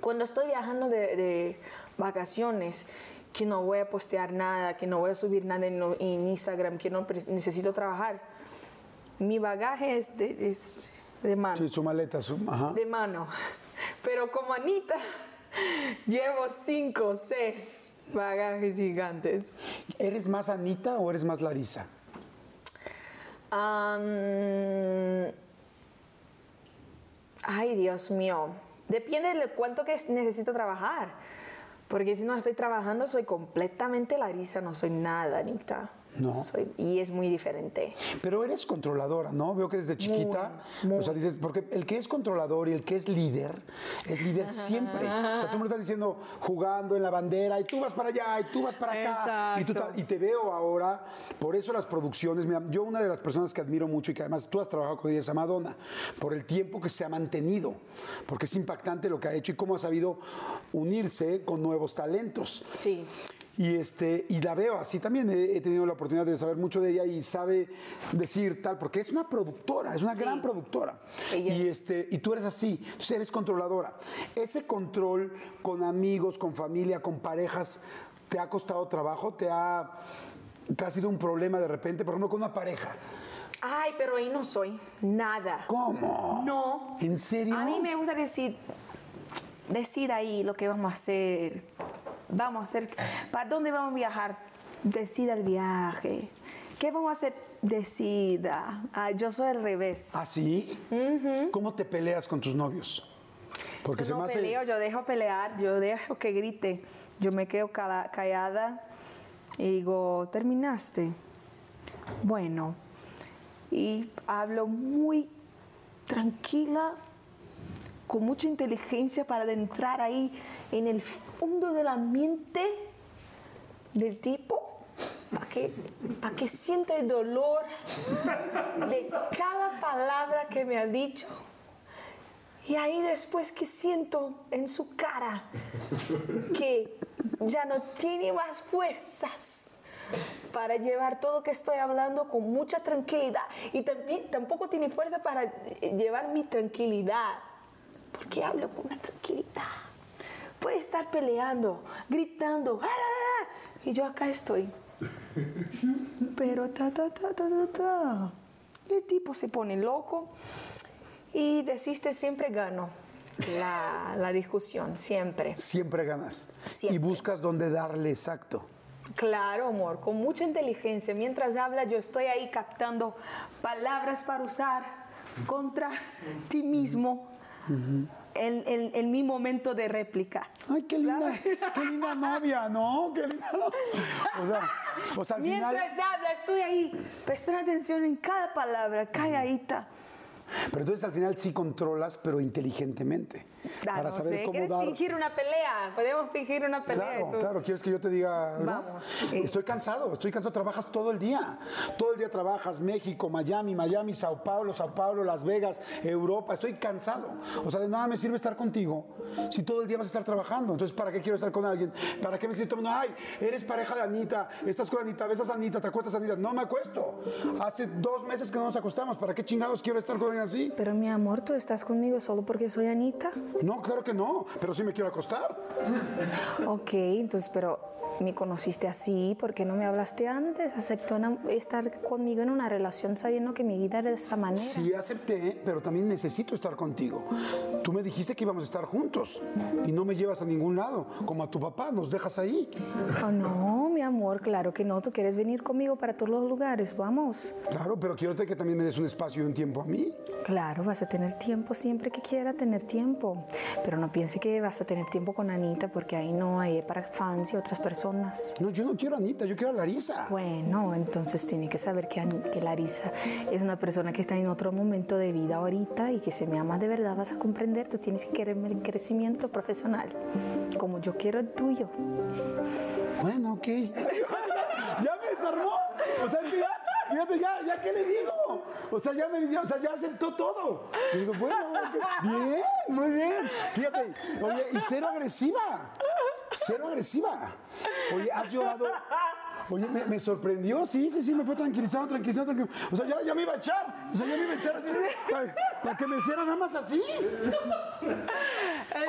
cuando estoy viajando de, de vacaciones, que no voy a postear nada, que no voy a subir nada en, en Instagram, que no necesito trabajar, mi bagaje es de, es de mano Sí, su maleta, su, ajá. de mano. Pero como Anita, llevo cinco o seis bagajes gigantes. ¿Eres más Anita o eres más Larisa? Ay, Dios mío. Depende de cuánto que necesito trabajar. Porque si no estoy trabajando, soy completamente Larisa, no soy nada, Anita. No. Soy- y es muy diferente. Pero eres controladora, ¿no? Veo que desde chiquita, o sea, dices, porque el que es controlador y el que es líder, es líder siempre. O sea, tú me lo estás diciendo jugando en la bandera y tú vas para allá y tú vas para acá. Y, tú y te veo ahora, por eso las producciones, mira, yo una de las personas que admiro mucho y que además tú has trabajado con ella es a Madonna, por el tiempo que se ha mantenido, porque es impactante lo que ha hecho y cómo ha sabido unirse con nuevos talentos. Sí. Y, este, y la veo así también. He, he tenido la oportunidad de saber mucho de ella y sabe decir tal, porque es una productora, es una gran productora. Ella Y, es. este, y tú eres así, entonces eres controladora. Ese control con amigos, con familia, con parejas, ¿te ha costado trabajo? ¿Te ha, te ha sido un problema de repente? Por ejemplo, con una pareja. Ay, pero ahí no soy. Nada. ¿Cómo? No. ¿En serio? A mí me gusta decir, decir ahí lo que vamos a hacer. Vamos a hacer, ¿para dónde vamos a viajar? Decida el viaje. ¿Qué vamos a hacer? Decida. Ay, yo soy al revés. ¿Ah, sí? ¿Cómo te peleas con tus novios? Porque yo se me hace... peleo, yo dejo pelear, yo dejo que grite. Yo me quedo cala- callada y digo, ¿terminaste? Bueno. Y hablo muy tranquila, con mucha inteligencia para adentrar ahí en el fondo de la mente del tipo, para que, para que sienta el dolor de cada palabra que me ha dicho. Y ahí después que siento en su cara que ya no tiene más fuerzas para llevar todo lo que estoy hablando con mucha tranquilidad y tampoco tiene fuerza para eh, llevar mi tranquilidad porque hablo con una tranquilidad puede estar peleando gritando "Ah, ah, ah", y yo acá estoy pero ta ta ta ta ta ta el tipo se pone loco y desiste siempre gano la, la discusión siempre Siempre ganas. Siempre. Y buscas dónde darle exacto. Claro, amor, con mucha inteligencia. Mientras habla, yo estoy ahí captando palabras para usar contra ti mismo en, en- en mi momento de réplica. Ay, qué linda, qué linda novia, ¿no? Qué linda novia. O sea, o sea, al final. Mientras habla, estoy ahí prestando atención en cada palabra, calladita. Pero entonces al final sí controlas, pero inteligentemente. Ah, para no saber sé, cómo ¿Quieres dar. fingir una pelea? Podemos fingir una pelea. Claro, tú- claro, ¿quieres que yo te diga? Vamos. Estoy cansado, estoy cansado, trabajas todo el día. Todo el día trabajas, México, Miami, Miami, Sao Paulo, Sao Paulo, Las Vegas, Europa, estoy cansado. O sea, de nada me sirve estar contigo si todo el día vas a estar trabajando. Entonces, ¿para qué quiero estar con alguien? ¿Para qué me siento, no, ay, eres pareja de Anita, estás con Anita, besas a Anita, te acuestas a Anita? No me acuesto. Hace dos meses que no nos acostamos, ¿para qué chingados quiero estar con alguien así? Pero mi amor, tú estás conmigo solo porque soy Anita. No, claro que no, pero sí me quiero acostar. Ok, entonces, pero me conociste así, ¿por qué no me hablaste antes? Aceptó una- estar conmigo en una relación sabiendo que mi vida era de esta manera. Sí acepté, pero también necesito estar contigo. Tú me dijiste que íbamos a estar juntos y no me llevas a ningún lado, como a tu papá, nos dejas ahí. Oh, no, mi amor, claro que no. Tú quieres venir conmigo para todos los lugares, vamos. Claro, pero quiero que también me des un espacio y un tiempo a mí. Claro, vas a tener tiempo siempre que quiera tener tiempo. Pero no piense que vas a tener tiempo con Anita, porque ahí no hay para fans y otras personas. No, yo no quiero a Anita, yo quiero a Larisa. Bueno, entonces tiene que saber que, que Larisa es una persona que está en otro momento de vida ahorita y que si me amas de verdad vas a comprender, tú tienes que quererme el crecimiento profesional, como yo quiero el tuyo. Bueno, ok. ya me desarmó. O sea, fíjate, ya, ya, ¿qué le digo? O sea, ya me ya, o sea, ya aceptó todo. Y digo, bueno, bien, muy bien. Fíjate, oye, y cero agresiva. Cero agresiva. Oye, has llorado. Oye, me, me sorprendió, sí, sí, sí, me fue tranquilizando, tranquilizando, tranquilizando. O sea, ya, ya me iba a echar. O sea, ya me iba a echar así. Para, para que me hiciera nada más así.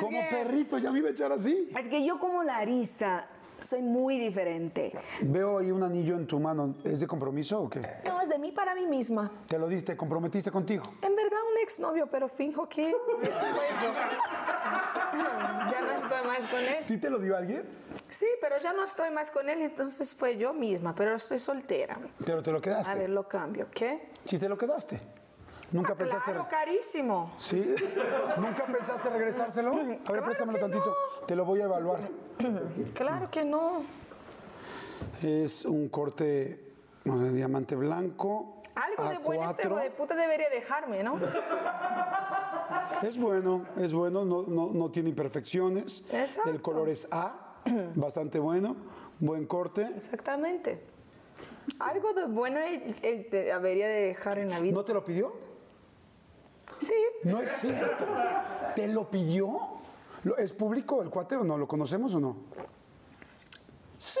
Como perrito, ya me iba a echar así. Es que yo como Larisa soy muy diferente. Veo ahí un anillo en tu mano. ¿Es de compromiso o qué? No, es de mí para mí misma. Te lo diste, comprometiste contigo. En verdad un exnovio, pero finjo que es yo. ya no estoy más con él. ¿Sí te lo dio alguien? Sí, pero ya no estoy más con él, entonces fue yo misma, pero estoy soltera. Pero te lo A quedaste. ver, lo cambio, ¿qué? Sí te lo quedaste. Nunca pensaste. Claro, carísimo. ¿Sí? ¿Nunca pensaste regresárselo? A ver, préstamelo tantito. Te lo voy a evaluar. Claro que no. Es un corte, no sé, diamante blanco. Algo de bueno este A4. hijo de puta debería dejarme, ¿no? Es bueno, es bueno, no, no, no tiene imperfecciones. Exacto. El color es A, bastante bueno, buen corte. Exactamente. Algo de bueno él, él te debería de dejar en la vida. ¿No te lo pidió? Sí. No es cierto. ¿Te lo pidió? ¿Lo- ¿Es público el cuate o no? ¿Lo conocemos o no? Sí.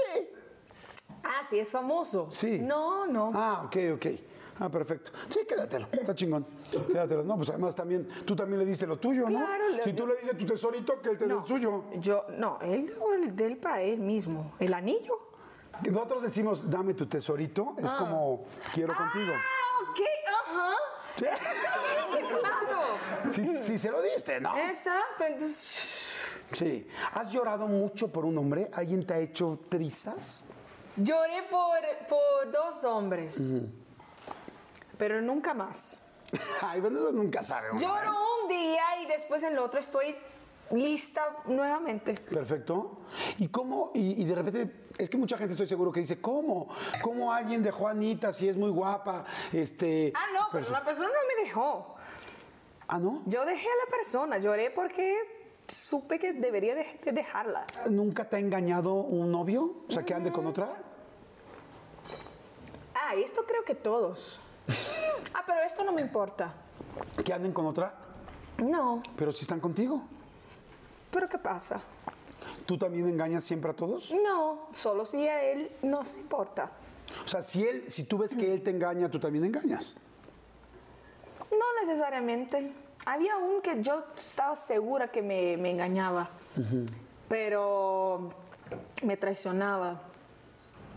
Ah, sí, es famoso. Sí. No, no. Ah, ok, ok. Ah, perfecto. Sí, quédatelo. Está chingón. Quédatelo. No, pues además también, tú también le diste lo tuyo, ¿no? Claro, lo- si tú le dices tu tesorito, que él te dé el suyo. Yo, no, él el del para él mismo. El anillo. Nosotros decimos, dame tu tesorito, es como, quiero contigo. Ah, ok, ajá. Sí. Exactamente, claro. Si, si se lo diste, ¿no? Exacto, entonces Sí. ¿Has llorado mucho por un hombre? ¿Alguien te ha hecho trizas? lloré por, por dos hombres, pero nunca más. Ay, bueno, eso nunca sabe. uno, ¿eh? Lloro un día y después en el otro estoy lista nuevamente. Perfecto. ¿Y cómo? Y, y de repente, es que mucha gente estoy seguro que dice, ¿cómo? ¿Cómo alguien dejó a Anita si es muy guapa? Este, Ah, no, pero la persona no me dejó. Ah, ¿no? Yo dejé a la persona, lloré porque supe que debería de- de dejarla. ¿Nunca te ha engañado un novio? O sea, que ande con otra. Ah, esto creo que todos. Ah, pero esto no me importa. ¿Que anden con otra? No, Pero si están contigo. pero ¿qué pasa? ¿Tú también engañas siempre a todos? No, solo si a él no se importa. O sea, si él, si tú ves que él te engaña, tú también engañas. No necesariamente. Había un que yo estaba segura que me, me engañaba, pero me traicionaba.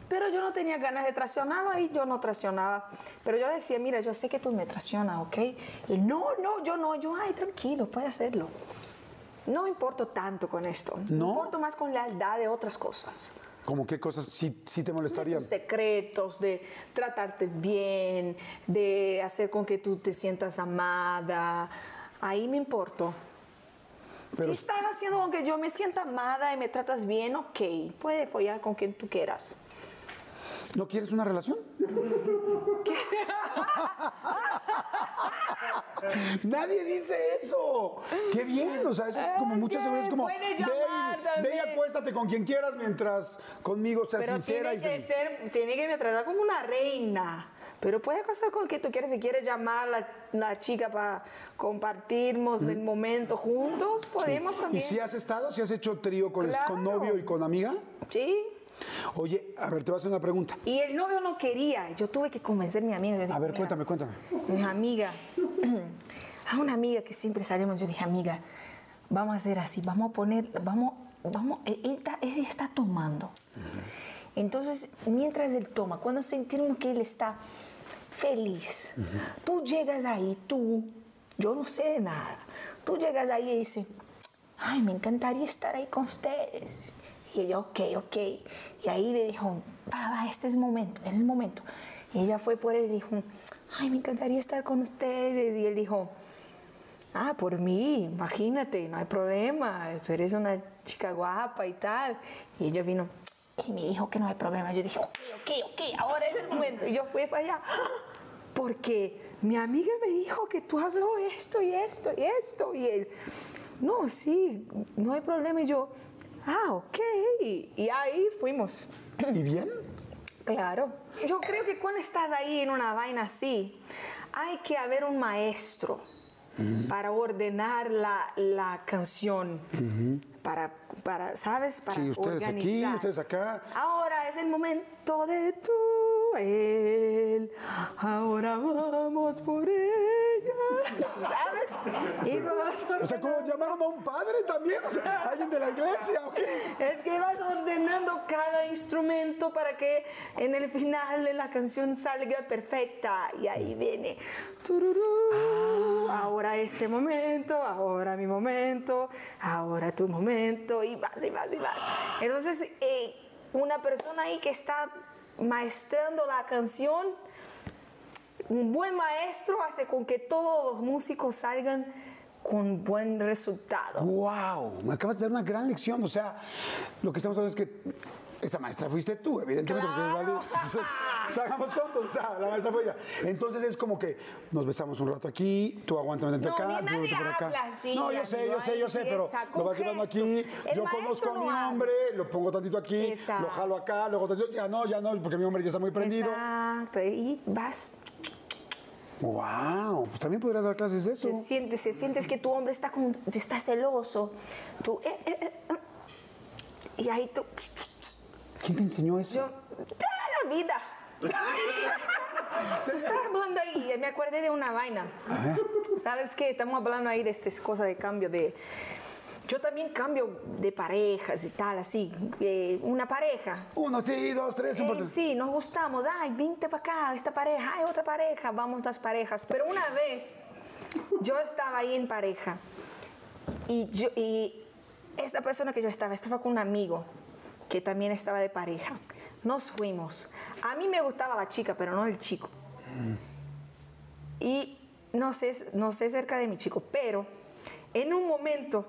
Pero yo no tenía ganas de traicionarlo y yo no traicionaba. Pero yo le decía, mira, yo sé que tú me traicionas, ¿ok? Y no, no, yo no. Yo, ay, tranquilo, puede hacerlo. No me importo tanto con esto. Me ¿No? importo más con lealtad de otras cosas. ¿Cómo qué cosas sí, sí te de molestarían? tus secretos, de tratarte bien, de hacer con que tú te sientas amada. Ahí me importo. Pero- si están haciendo con que yo me sienta amada y me tratas bien, ok, puede follar con quien tú quieras. ¿No quieres una relación? Nadie dice eso. Qué bien, o sea, eso es como Es muchas veces como puede ve, y- llamar ve y también". acuéstate con quien quieras mientras conmigo seas Pero sincera tiene y que ser, tiene que me tratar como una reina. Pero puede casar con que tú quieres, si quieres llamar a la, la chica para compartirnos el momento juntos, podemos ¿Y también. si has estado, si has hecho trío con, Claro. con novio y con amiga? Sí. Oye, a ver, te voy a hacer una pregunta. Y el novio no quería. Yo tuve que convencer a mi amiga. Dije, A ver, "Mira, cuéntame, cuéntame. Mi amiga, a una amiga que siempre salimos, yo dije, amiga, vamos a hacer así, vamos a poner, vamos, vamos, él, está, él está tomando. Entonces, mientras él toma, cuando sentimos que él está feliz, tú llegas ahí, tú, yo no sé de nada, tú llegas ahí y dices, ay, me encantaría estar ahí con ustedes. Y ella, ok, ok. Y ahí le dijo, va, va, este es el momento, es el momento. Y ella fue por él y dijo, ay, me encantaría estar con ustedes. Y él dijo, ah, por mí, imagínate, no hay problema, tú eres una chica guapa y tal. Y ella vino y me dijo que no hay problema. Yo dije, ok, ok, ok, ahora es el momento. Y yo fui para allá, porque mi amiga me dijo que tú habló esto y esto y esto. Y él, no, sí, no hay problema. Y yo, ah, ok. Y ahí fuimos. ¿Y bien? Claro. Yo creo que cuando estás ahí en una vaina así, hay que haber un maestro para ordenar la, la canción. Para, para, ¿sabes? Para Sí, ustedes aquí, organizar. ustedes acá. Ahora es el momento de tú, él. Ahora vamos por ella. ¿Sabes? Y vas O sea, ¿cómo ordenando. llamaron a un padre también? O sea, alguien de la iglesia, ¿o qué? Es que vas ordenando cada instrumento para que en el final de la canción salga perfecta. Y ahí viene. tururú, Ahora este momento, ahora mi momento, ahora tu momento. Y vas y vas y vas. Entonces, eh, una persona ahí que está maestrando la canción, un buen maestro hace con que todos los músicos salgan con buen resultado. ¡Wow! Me acabas de dar una gran lección. O sea, lo que estamos hablando es que esa maestra fuiste tú, evidentemente. ¡Claro! Porque Salgamos tontos, o sea, la maestra fue ella. Entonces es como que nos besamos un rato aquí, tú vente No, acá, vente por acá. así, no, yo sé, yo sé, yo sé, pero lo vas llevando aquí. El yo conozco a mi hombre, lo pongo tantito aquí, Exacto. lo jalo acá, luego tantito, ya no, ya no, porque mi hombre ya está muy prendido. Exacto, y vas, ¡Wow! Pues también podrías dar clases de eso. se sientes, se sientes que tu hombre está, como, está celoso, tú, eh, eh, eh, eh, y ahí tú, ¿Quién te enseñó eso? yo, toda la vida. Tú estás hablando ahí, me acordé de una vaina. A ver. ¿Sabes qué? Estamos hablando ahí de estas cosas de cambio de... Yo también cambio de parejas y tal, así. eh, una pareja. Uno, sí, dos, tres, un Eh, sí, nos gustamos. Ay, vente para acá, esta pareja, ay, otra pareja, vamos las parejas. Pero una vez yo estaba ahí en pareja y, yo, y esta persona que yo estaba, estaba con un amigo que también estaba de pareja. Nos fuimos. A mí me gustaba la chica, pero no el chico. Y no sé, no sé cerca de mi chico, pero en un momento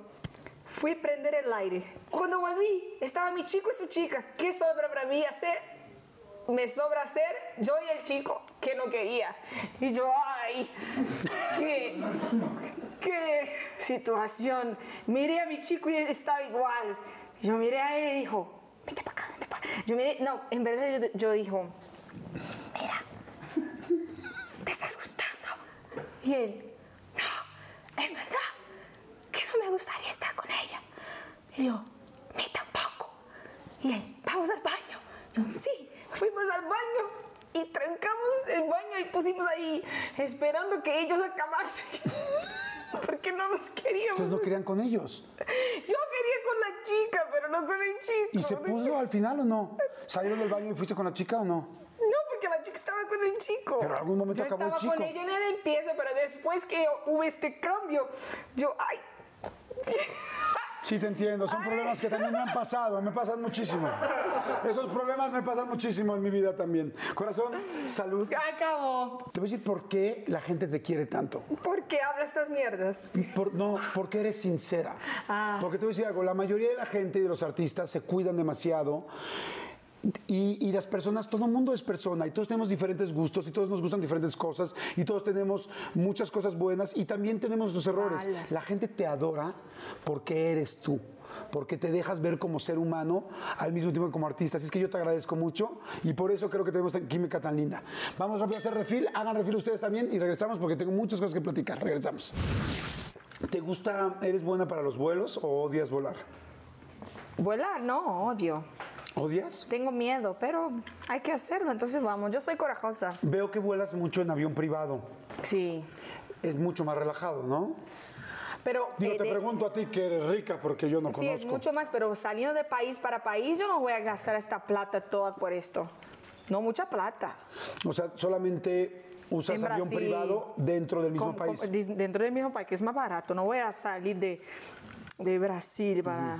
fui a prender el aire. Cuando volví, estaba mi chico y su chica. ¿Qué sobra para mí hacer? Me sobra hacer yo y el chico que no quería. Y yo, ay, qué, qué situación. Miré a mi chico y estaba igual. Yo miré a él y dijo, vete para acá. Yo miré, no, en verdad yo, yo dijo, mira, ¿te estás gustando? Y él, no, en verdad, que no me gustaría estar con ella. Y yo, mí tampoco. Y él, vamos al baño. Yo, sí, fuimos al baño y trancamos el baño y pusimos ahí esperando que ellos acabasen. Porque no nos queríamos. Ustedes no querían con ellos. Yo quería con la chica, pero no con el chico. ¿Y se pudo al final o no? ¿Salieron del baño y fuiste con la chica o no? No, porque la chica estaba con el chico. Pero en algún momento yo acabó el estaba con chico. ella en el empieza, pero después que hubo este cambio, yo, ay. Sí, te entiendo. Son problemas que también me han pasado. Me pasan muchísimo. Esos problemas me pasan muchísimo en mi vida también. Corazón, salud. Acabó. Te voy a decir por qué la gente te quiere tanto. ¿Por qué habla estas mierdas? Por- no, porque eres sincera. Ah. Porque te voy a decir algo, la mayoría de la gente y de los artistas se cuidan demasiado Y, y las personas, todo el mundo es persona y todos tenemos diferentes gustos y todos nos gustan diferentes cosas y todos tenemos muchas cosas buenas y también tenemos los errores. Malas. La gente te adora porque eres tú, porque te dejas ver como ser humano al mismo tiempo que como artista. Así es que yo te agradezco mucho y por eso creo que tenemos tan- química tan linda. Vamos rápido a hacer refil, hagan refil ustedes también y regresamos porque tengo muchas cosas que platicar. Regresamos. ¿Te gusta, eres buena para los vuelos o odias volar? Volar, no, odio. ¿Odias? Tengo miedo, pero hay que hacerlo, entonces vamos. Yo soy corajosa. Veo que vuelas mucho en avión privado. Sí. Es mucho más relajado, ¿no? Pero Digo, eh, te de- pregunto a ti que eres rica porque yo no sí, conozco. es mucho más, pero saliendo de país para país, yo no voy a gastar esta plata toda por esto. No mucha plata. O sea, solamente usas En avión Brasil, privado dentro del mismo Con- con- país. dis- dentro del mismo país, que es más barato. No voy a salir de, de Brasil para...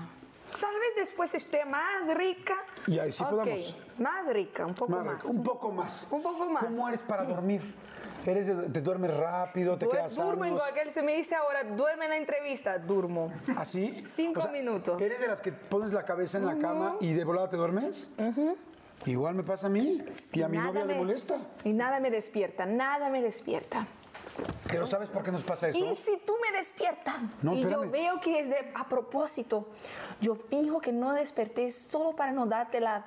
Tal vez después esté más rica. Y ahí sí Ok, podamos. Más rica, un poco Más más. un poco más. Un poco más. ¿Cómo eres para dormir? ¿Eres de- ¿Te duermes rápido? ¿Te Duer- quedas Durmo en cualquier... Se me dice ahora, duerme en la entrevista, durmo. ¿Así? Cinco minutos. ¿Eres de las que pones la cabeza en la cama y de volada te duermes? Igual me pasa a mí. Y a mi novia le me- molesta. Y nada me despierta, nada me despierta. Pero ¿sabes por qué nos pasa eso? Y si tú me despiertas No, y yo veo que es de, a propósito, yo fijo que no desperté solo para no darte la,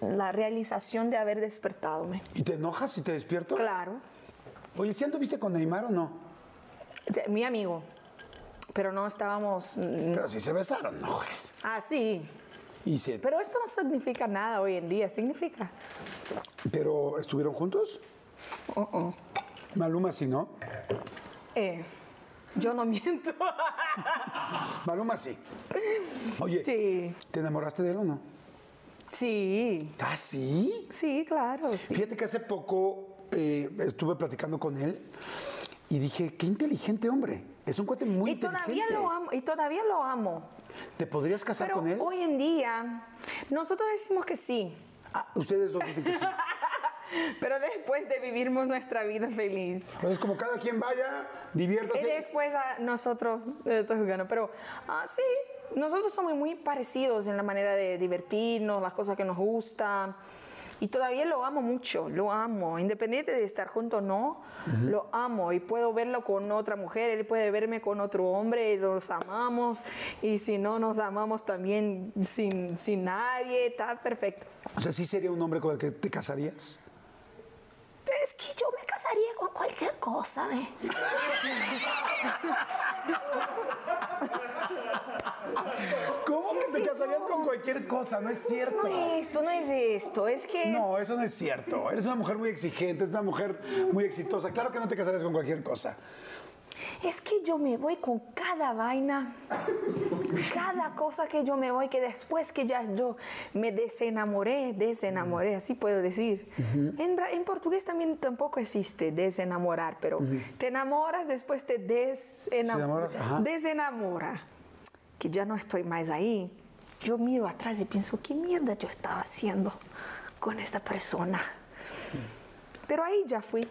la realización de haber despertadome. ¿Y te enojas si te despierto? Claro, Oye, ¿sí anduviste con Neymar o no? Mi amigo, pero no estábamos mm, Pero si se besaron, no. es- así. Y se- Pero esto no significa nada hoy en día, significa. ¿Pero estuvieron juntos? Uh-uh. Maluma sí, ¿no? Eh, yo no miento. Maluma sí. Oye, sí, ¿te enamoraste de él o no? sí, ¿Ah, sí? sí, claro. sí. Fíjate que hace poco eh, estuve platicando con él y dije, qué inteligente hombre. Es un cuate muy Y todavía inteligente. lo amo, y todavía lo amo. ¿Te podrías casar Pero con él? hoy en día, nosotros decimos que sí, Ah, ustedes dos dicen que sí. pero después de vivirmos nuestra vida feliz. Entonces, como cada quien vaya, Y diviértase. después a nosotros, eh, estoy jugando, pero ah, sí, nosotros somos muy parecidos en la manera de divertirnos, las cosas que nos gustan. Y todavía lo amo mucho, lo amo, independiente de estar juntos o no, lo amo y puedo verlo con otra mujer, él puede verme con otro hombre, y los amamos y si no nos amamos también sin, sin nadie, está perfecto. O sea, ¿sí sería un hombre con el que te casarías? Es que yo me casaría con cualquier cosa, ¿eh? ¿Cómo que te casarías con cualquier cosa? No es cierto. No es esto, no es esto, es que... No, eso no es cierto. Eres una mujer muy exigente, eres una mujer muy exitosa. Claro que no te casarías con cualquier cosa. Es que yo me voy con cada vaina, cada cosa que yo me voy, que después que ya yo me desenamoré, desenamoré, así puedo decir. en, portugués también tampoco existe desenamorar, pero te enamoras, después te desenamoras, desenamora, que ya no estoy más ahí. Yo miro atrás y pienso, ¿qué mierda yo estaba haciendo con esta persona? Pero ahí ya fui.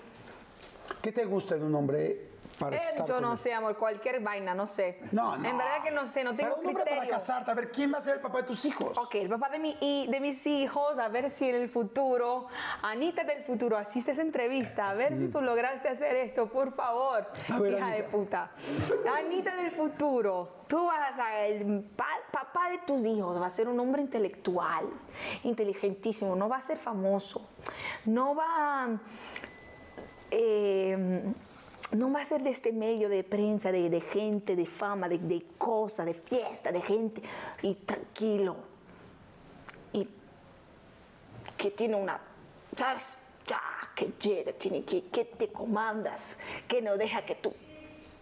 ¿Qué te gusta en un hombre para estar yo con no él? sé, amor, cualquier vaina, no sé. No, no. En verdad que no sé, no tengo Para un hombre para casarte, a ver, ¿quién va a ser el papá de tus hijos? Ok, el papá de, mi, y de mis hijos, a ver si en el futuro, Anita del futuro, asiste a esa entrevista, a ver si tú lograste hacer esto, por favor, A ver, hija de puta. Anita del futuro, tú vas a, el pa- papá de tus hijos va a ser un hombre intelectual, inteligentísimo, no va a ser famoso, no va a... eh, no va a ser de este medio de prensa, de, de gente, de fama, de, de cosas, de fiesta, de gente, así tranquilo. Y que tiene una, ¿sabes? Ya, que llega, tiene que, que te comandas, que no deja que tú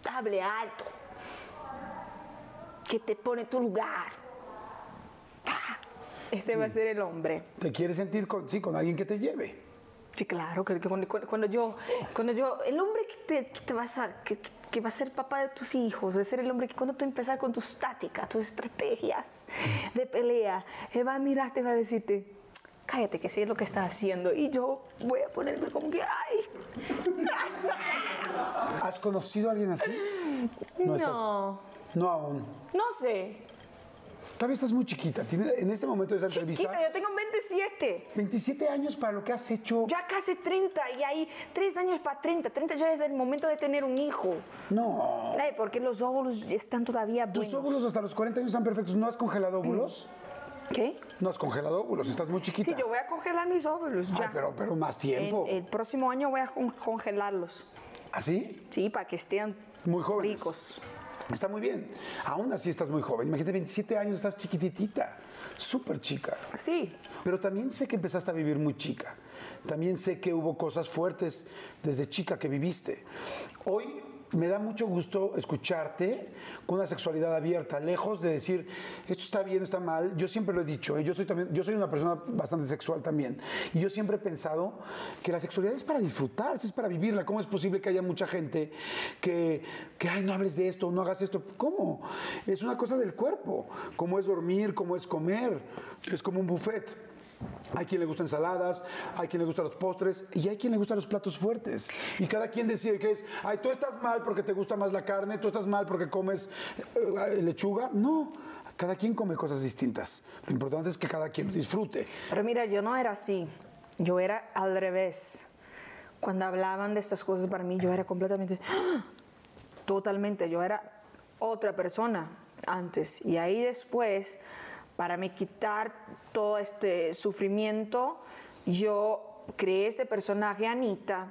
hable alto, que te pone tu lugar. Ah, Este va a ser el hombre. ¿Te quieres sentir con, sí, con alguien que te lleve? Sí, claro, que, que cuando, yo, cuando yo, el hombre que te, que te vas a, que, que va a ser papá de tus hijos, va a ser el hombre que cuando tú empezar con tus tácticas, tus estrategias de pelea, él va a mirarte y va a decirte, cállate que sé lo que estás haciendo y yo voy a ponerme como que, ay, ¿Has conocido a alguien así? no, no aún. no sé. Todavía estás muy chiquita. Tiene- En este momento de esa entrevista, Chiquita, yo tengo 27. 27 años para lo que has hecho. Ya casi 30 y hay 3 años para 30. 30 ya es el momento de tener un hijo. No. Ay, porque los óvulos están todavía Tus buenos. óvulos hasta los 40 años están perfectos. ¿No has congelado óvulos? ¿Qué? No has congelado óvulos, estás muy chiquita. Sí, yo voy a congelar mis óvulos ya. Ay, pero, pero más tiempo. El, el próximo año voy a con- congelarlos. ¿Así? Sí, para que estén Muy jóvenes. ricos. Está muy bien. Aún así estás muy joven. Imagínate, 27 años, estás chiquititita. Súper chica. Sí, Pero también sé que empezaste a vivir muy chica. También sé que hubo cosas fuertes desde chica que viviste. Hoy me da mucho gusto escucharte con una sexualidad abierta, lejos de decir esto está bien, está mal. Yo siempre lo he dicho, ¿eh? yo soy también, yo soy una persona bastante sexual también, y yo siempre he pensado que la sexualidad es para disfrutar, es para vivirla. ¿Cómo es posible que haya mucha gente que, que ay, no hables de esto, no hagas esto? ¿Cómo? Es una cosa del cuerpo, como es dormir, como es comer, es como un buffet. Hay quien le gustan ensaladas, hay quien le gustan los postres y hay quien le gustan los platos fuertes. Y cada quien decide que es, ay, tú estás mal porque te gusta más la carne, tú estás mal porque comes eh, lechuga. No, cada quien come cosas distintas. Lo importante es que cada quien disfrute. pero mira, yo no era así. Yo era al revés. Cuando hablaban de estas cosas para mí, yo era completamente, totalmente, yo era otra persona antes. Y ahí después, para me quitar todo este sufrimiento, yo creé este personaje, Anita,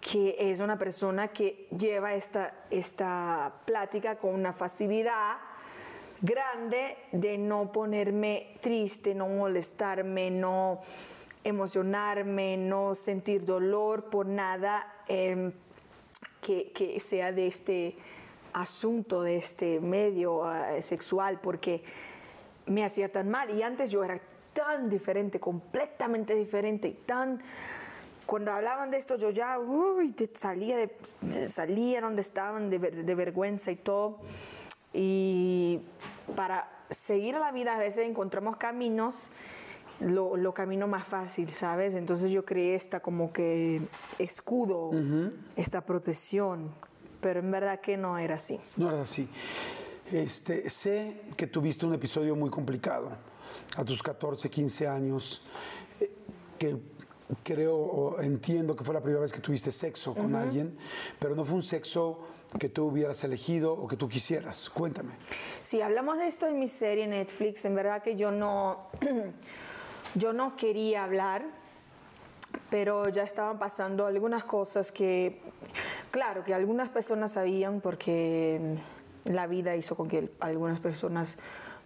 que es una persona que lleva esta, esta plática con una facilidad grande de no ponerme triste, no molestarme, no emocionarme, no sentir dolor por nada eh, que, que sea de este asunto, de este medio eh, sexual, porque me hacía tan mal y antes yo era tan diferente, completamente diferente y tan cuando hablaban de esto yo ya uy, salía de, salía donde estaban de, de vergüenza y todo y para seguir a la vida a veces encontramos caminos lo, lo camino más fácil, ¿sabes? Entonces yo creé esta como que escudo, esta protección, pero en verdad que no era así. No era así. Este, sé que tuviste un episodio muy complicado a tus 14, 15 años, eh, que creo o entiendo que fue la primera vez que tuviste sexo con alguien, pero no fue un sexo que tú hubieras elegido o que tú quisieras. Cuéntame. Si hablamos de esto en mi serie Netflix, en verdad que yo no, yo no quería hablar, pero ya estaban pasando algunas cosas que, claro, que algunas personas sabían porque la vida hizo con que algunas personas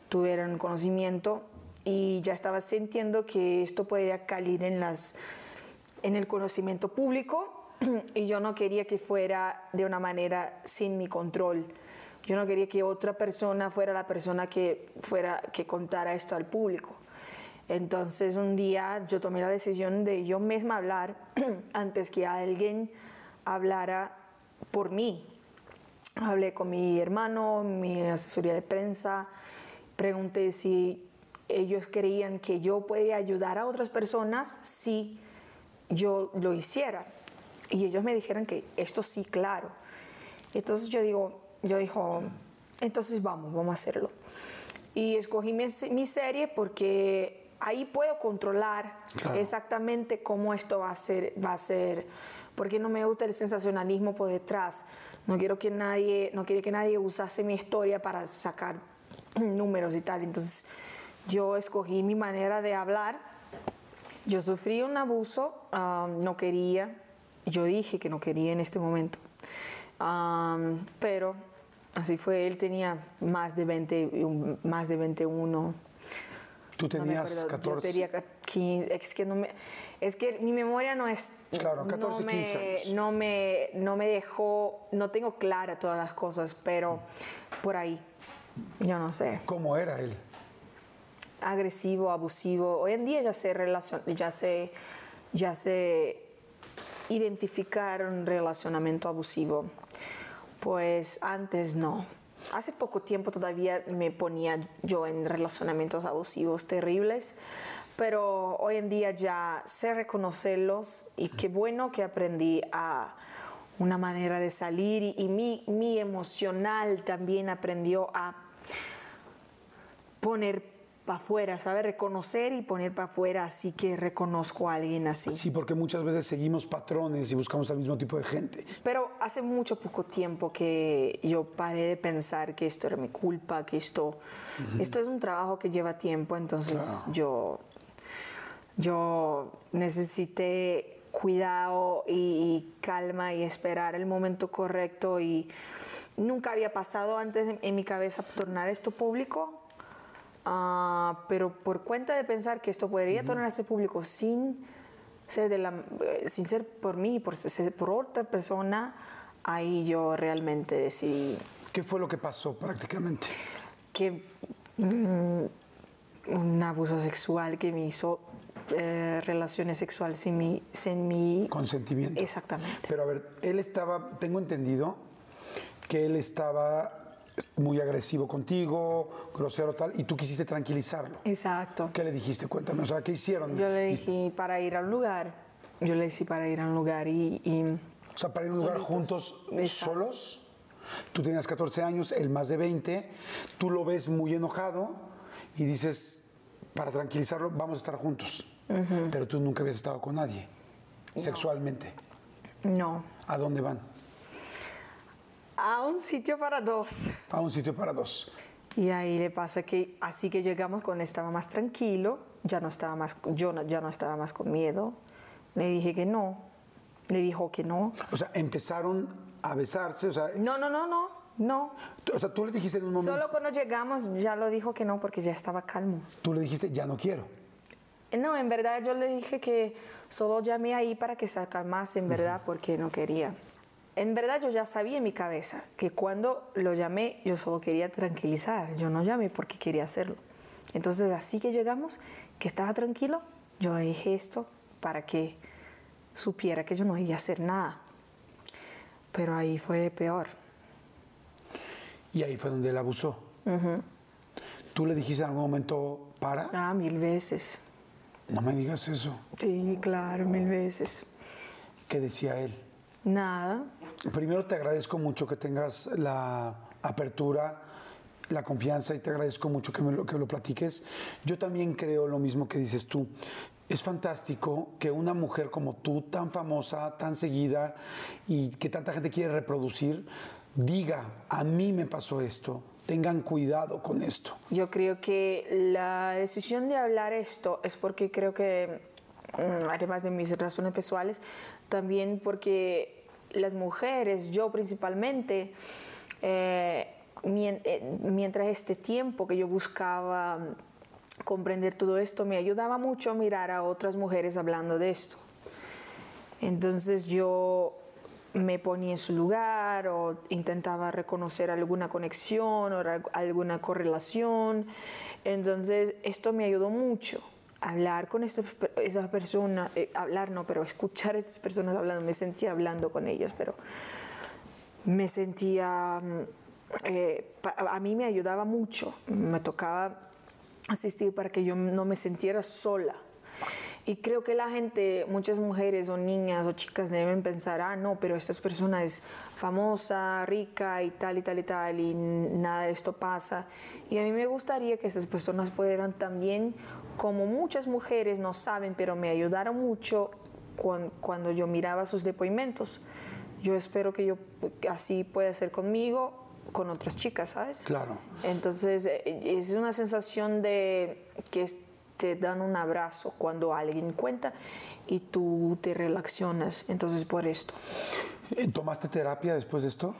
tuvieran conocimiento y ya estaba sintiendo que esto podría caer en las en el conocimiento público y yo no quería que fuera de una manera sin mi control. Yo no quería que otra persona fuera la persona que fuera que contara esto al público. Entonces un día yo tomé la decisión de yo misma hablar antes que alguien hablara por mí. Hablé con mi hermano, mi asesoría de prensa, pregunté si ellos creían que yo podía ayudar a otras personas si yo lo hiciera. Y ellos me dijeron que esto sí, claro. Entonces yo digo, yo dijo, entonces vamos, vamos a hacerlo. Y escogí mi, mi serie porque ahí puedo controlar Claro. exactamente cómo esto va a ser, va a ser, porque no me gusta el sensacionalismo por detrás. No quiero que nadie, no quiero que nadie usase mi historia para sacar números y tal. Entonces yo escogí mi manera de hablar. Yo sufrí un abuso, ah, no quería, yo dije que no quería en este momento, Ah, pero así fue, él tenía más de 20, y un- más de 21. Tú No tenías acuerdo, 14. Yo tenía ca- 15, es que no me, es que mi memoria no es, Claro, 14, no me, 15 años. no me, no me dejó, no tengo clara todas las cosas, pero por ahí, yo no sé, ¿Cómo era él? agresivo, abusivo. Hoy en día ya se relacion, ya se, ya se identificar un relacionamiento abusivo, pues antes no. Hace poco tiempo todavía me ponía yo en relacionamientos abusivos terribles, pero hoy en día ya sé reconocerlos y qué bueno que aprendí a una manera de salir y, y mi, mi emocional también aprendió a poner para afuera, ¿sabes? Reconocer y poner para afuera, así que reconozco a alguien así. Sí, porque muchas veces seguimos patrones y buscamos al mismo tipo de gente. Pero hace mucho poco tiempo que yo paré de pensar que esto era mi culpa, que esto, esto es un trabajo que lleva tiempo, entonces yo, yo necesité cuidado y, y calma y esperar el momento correcto y nunca había pasado antes en, en mi cabeza tornar esto público Ah, pero por cuenta de pensar que esto podría tornarse público sin ser, de la, eh, sin ser por mí, por ser por otra persona, ahí yo realmente decidí ¿Qué fue lo que pasó prácticamente? que mm, un abuso sexual que me hizo eh, relaciones sexuales sin mi, sin mi Consentimiento. exactamente Pero a ver, él estaba, tengo entendido que él estaba muy agresivo contigo, grosero tal, y tú quisiste tranquilizarlo. exacto ¿Qué le dijiste? Cuéntame, o sea, ¿qué hicieron? yo le dije para ir a un lugar yo le dije para ir a un lugar y, y O sea, para ir a un lugar juntos, Exacto. solos. Tú tenías 14 años, él más de 20. Tú lo ves muy enojado y dices, para tranquilizarlo, vamos a estar juntos. Pero tú nunca habías estado con nadie, sexualmente. no ¿A dónde van? A un sitio para dos A un sitio para dos. Y ahí le pasa que así que llegamos cuando estaba más tranquilo, ya no estaba más, yo no- ya no estaba más con miedo. Le dije que no, le dijo que no. O sea, empezaron a besarse, o sea, No, no, no, no, no. o sea, tú le dijiste en un momento, Solo cuando llegamos ya lo dijo que no porque ya estaba calmo. tú le dijiste, ya no quiero. No, en verdad yo le dije que solo llamé ahí para que se calmase, en verdad, porque no quería. En verdad yo ya sabía en mi cabeza que cuando lo llamé yo solo quería tranquilizar, yo no llamé porque quería hacerlo. Entonces así que llegamos, que estaba tranquilo, yo dije esto para que supiera que yo no iba a hacer nada. Pero ahí fue peor. Y ahí fue donde él abusó. Tú le dijiste en algún momento, para, Ah, mil veces. no me digas eso. Sí, claro, mil veces. ¿Qué decía él? Nada. Primero te agradezco mucho que tengas la apertura, la confianza y te agradezco mucho que lo, que lo platiques. Yo también creo lo mismo que dices tú. Es fantástico que una mujer como tú, tan famosa, tan seguida y que tanta gente quiere reproducir, diga, a mí me pasó esto, tengan cuidado con esto. Yo creo que la decisión de hablar esto es porque creo que, mm, además de mis razones personales, también porque las mujeres, yo principalmente, eh, eh, mientras este tiempo que yo buscaba comprender todo esto, me ayudaba mucho a mirar a otras mujeres hablando de esto. Entonces yo me ponía en su lugar o intentaba reconocer alguna conexión o alguna correlación. Entonces esto me ayudó mucho. Hablar con esta, esa persona, eh, hablar no, pero escuchar a esas personas hablando, me sentía hablando con ellos, pero me sentía, mm, eh, a mí me ayudaba mucho, me tocaba asistir para que yo no me sintiera sola. Y creo que la gente, muchas mujeres o niñas o chicas deben pensar, ah, no, pero esta persona es famosa, rica y tal y tal y tal y nada de esto pasa. Y a mí me gustaría que estas personas pudieran también, como muchas mujeres no saben, pero me ayudaron mucho cuan- cuando yo miraba sus depoimentos. Yo espero que yo así pueda ser conmigo, con otras chicas, ¿sabes? Claro. Entonces, eh, es una sensación de que es- te dan un abrazo cuando alguien cuenta y tú te relacionas. Entonces, por esto. Eh, ¿Tomaste terapia después de esto?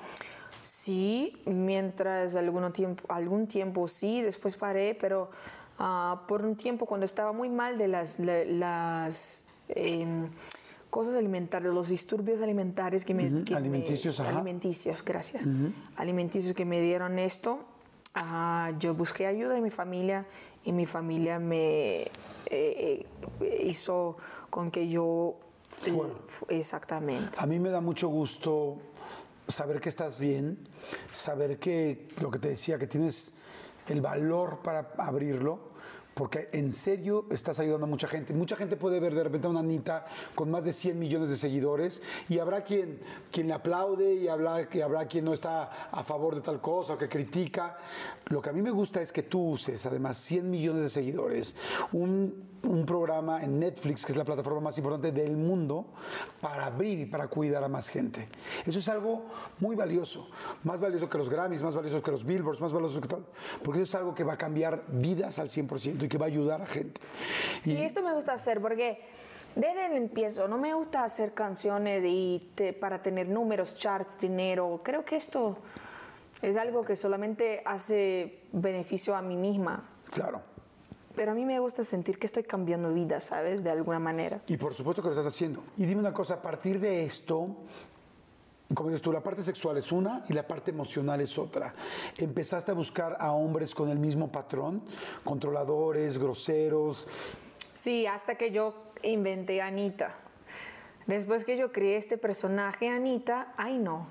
Sí, mientras algún tiempo, algún tiempo sí, después paré, pero ah, por un tiempo cuando estaba muy mal de las, la- las em, cosas alimentarias, los disturbios alimentarios que me... Ujú, que me- alimenticios, ajá. alimenticios, gracias. Alimenticios que me dieron esto, ah, yo busqué ayuda de mi familia y mi familia me eh, eh, hizo con que yo... Fuera. Exactamente. A mí me da mucho gusto saber que estás bien, saber que lo que te decía, que tienes el valor para abrirlo, porque en serio estás ayudando a mucha gente. Mucha gente puede ver de repente a una Anita con más de 100 millones de seguidores y habrá quien, quien le aplaude y habrá, habrá quien no está a favor de tal cosa o que critica. Lo que a mí me gusta es que tú uses además 100 millones de seguidores, un, un programa en Netflix, que es la plataforma más importante del mundo, para abrir y para cuidar a más gente. Eso es algo muy valioso, más valioso que los Grammys, más valioso que los Billboards, más valioso que todo, porque eso es algo que va a cambiar vidas al 100% y que va a ayudar a gente. Y, esto me gusta hacer porque desde el empiezo no me gusta hacer canciones y para tener números, charts, dinero. Creo que esto es algo que solamente hace beneficio a mí misma. Claro. Pero a mí me gusta sentir que estoy cambiando vida, ¿sabes? De alguna manera. Y por supuesto que lo estás haciendo. Y dime una cosa, a partir de esto, como dices tú, la parte sexual es una y la parte emocional es otra. ¿Empezaste a buscar a hombres con el mismo patrón? ¿Controladores, groseros? Sí, hasta que yo inventé a Anita. Después que yo creé este personaje, Anita, ay no.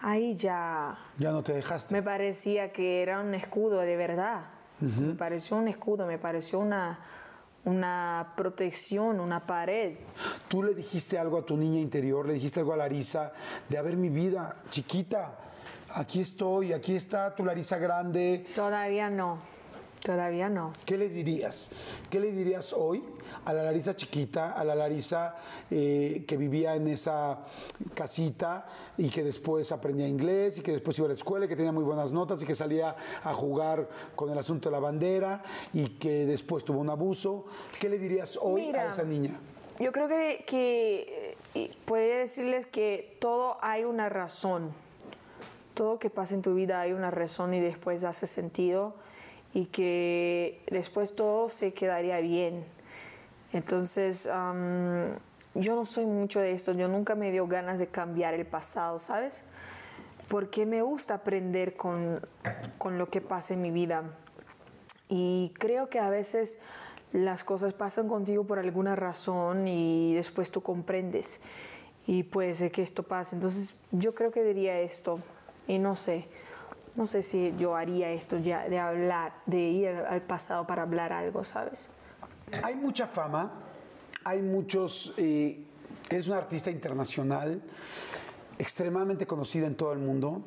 Ahí ya... Ya no te dejaste. Me parecía que era un escudo de verdad. Me pareció un escudo, me pareció una una protección, una pared. ¿Tú le dijiste algo a tu niña interior, le dijiste algo a Larisa de, a ver mi vida, chiquita, aquí estoy, aquí está tu Larisa grande? Todavía no. Todavía no. ¿Qué le dirías? ¿Qué le dirías hoy a la Larisa chiquita, a la Larisa eh, que vivía en esa casita y que después aprendía inglés y que después iba a la escuela y que tenía muy buenas notas y que salía a jugar con el asunto de la bandera y que después tuvo un abuso? ¿Qué le dirías hoy a esa niña? Yo creo que, que puede decirles que todo hay una razón. Todo que pasa en tu vida hay una razón y después hace sentido y que después todo se quedaría bien. Entonces, yo no soy mucho de esto, yo nunca me dio ganas de cambiar el pasado, ¿sabes? Porque me gusta aprender con, con lo que pasa en mi vida. Y creo que a veces las cosas pasan contigo por alguna razón y después tú comprendes y puede ser que esto pase. Entonces yo creo que diría esto y no sé, no sé si yo haría esto ya de hablar, de ir al pasado para hablar algo, ¿sabes? Hay mucha fama, hay muchos, eh, eres una artista internacional, extremadamente conocida en todo el mundo,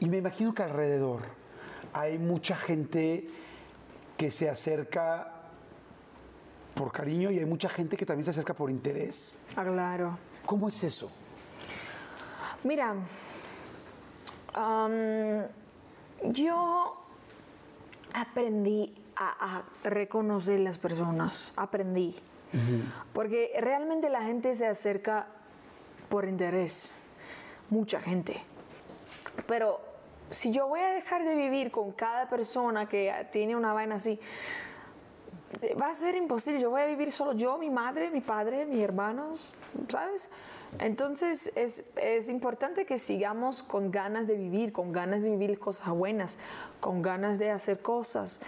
y me imagino que alrededor hay mucha gente que se acerca por cariño y hay mucha gente que también se acerca por interés. Ah, claro. ¿Cómo es eso? Mira, yo aprendí a, reconocer las personas, aprendí. Porque realmente la gente se acerca por interés, mucha gente. Pero si yo voy a dejar de vivir con cada persona que tiene una vaina así, va a ser imposible. Yo voy a vivir solo yo, mi madre, mi padre, mis hermanos, ¿sabes? Entonces es, importante que sigamos con ganas de vivir, con ganas de vivir cosas buenas, con ganas de hacer cosas.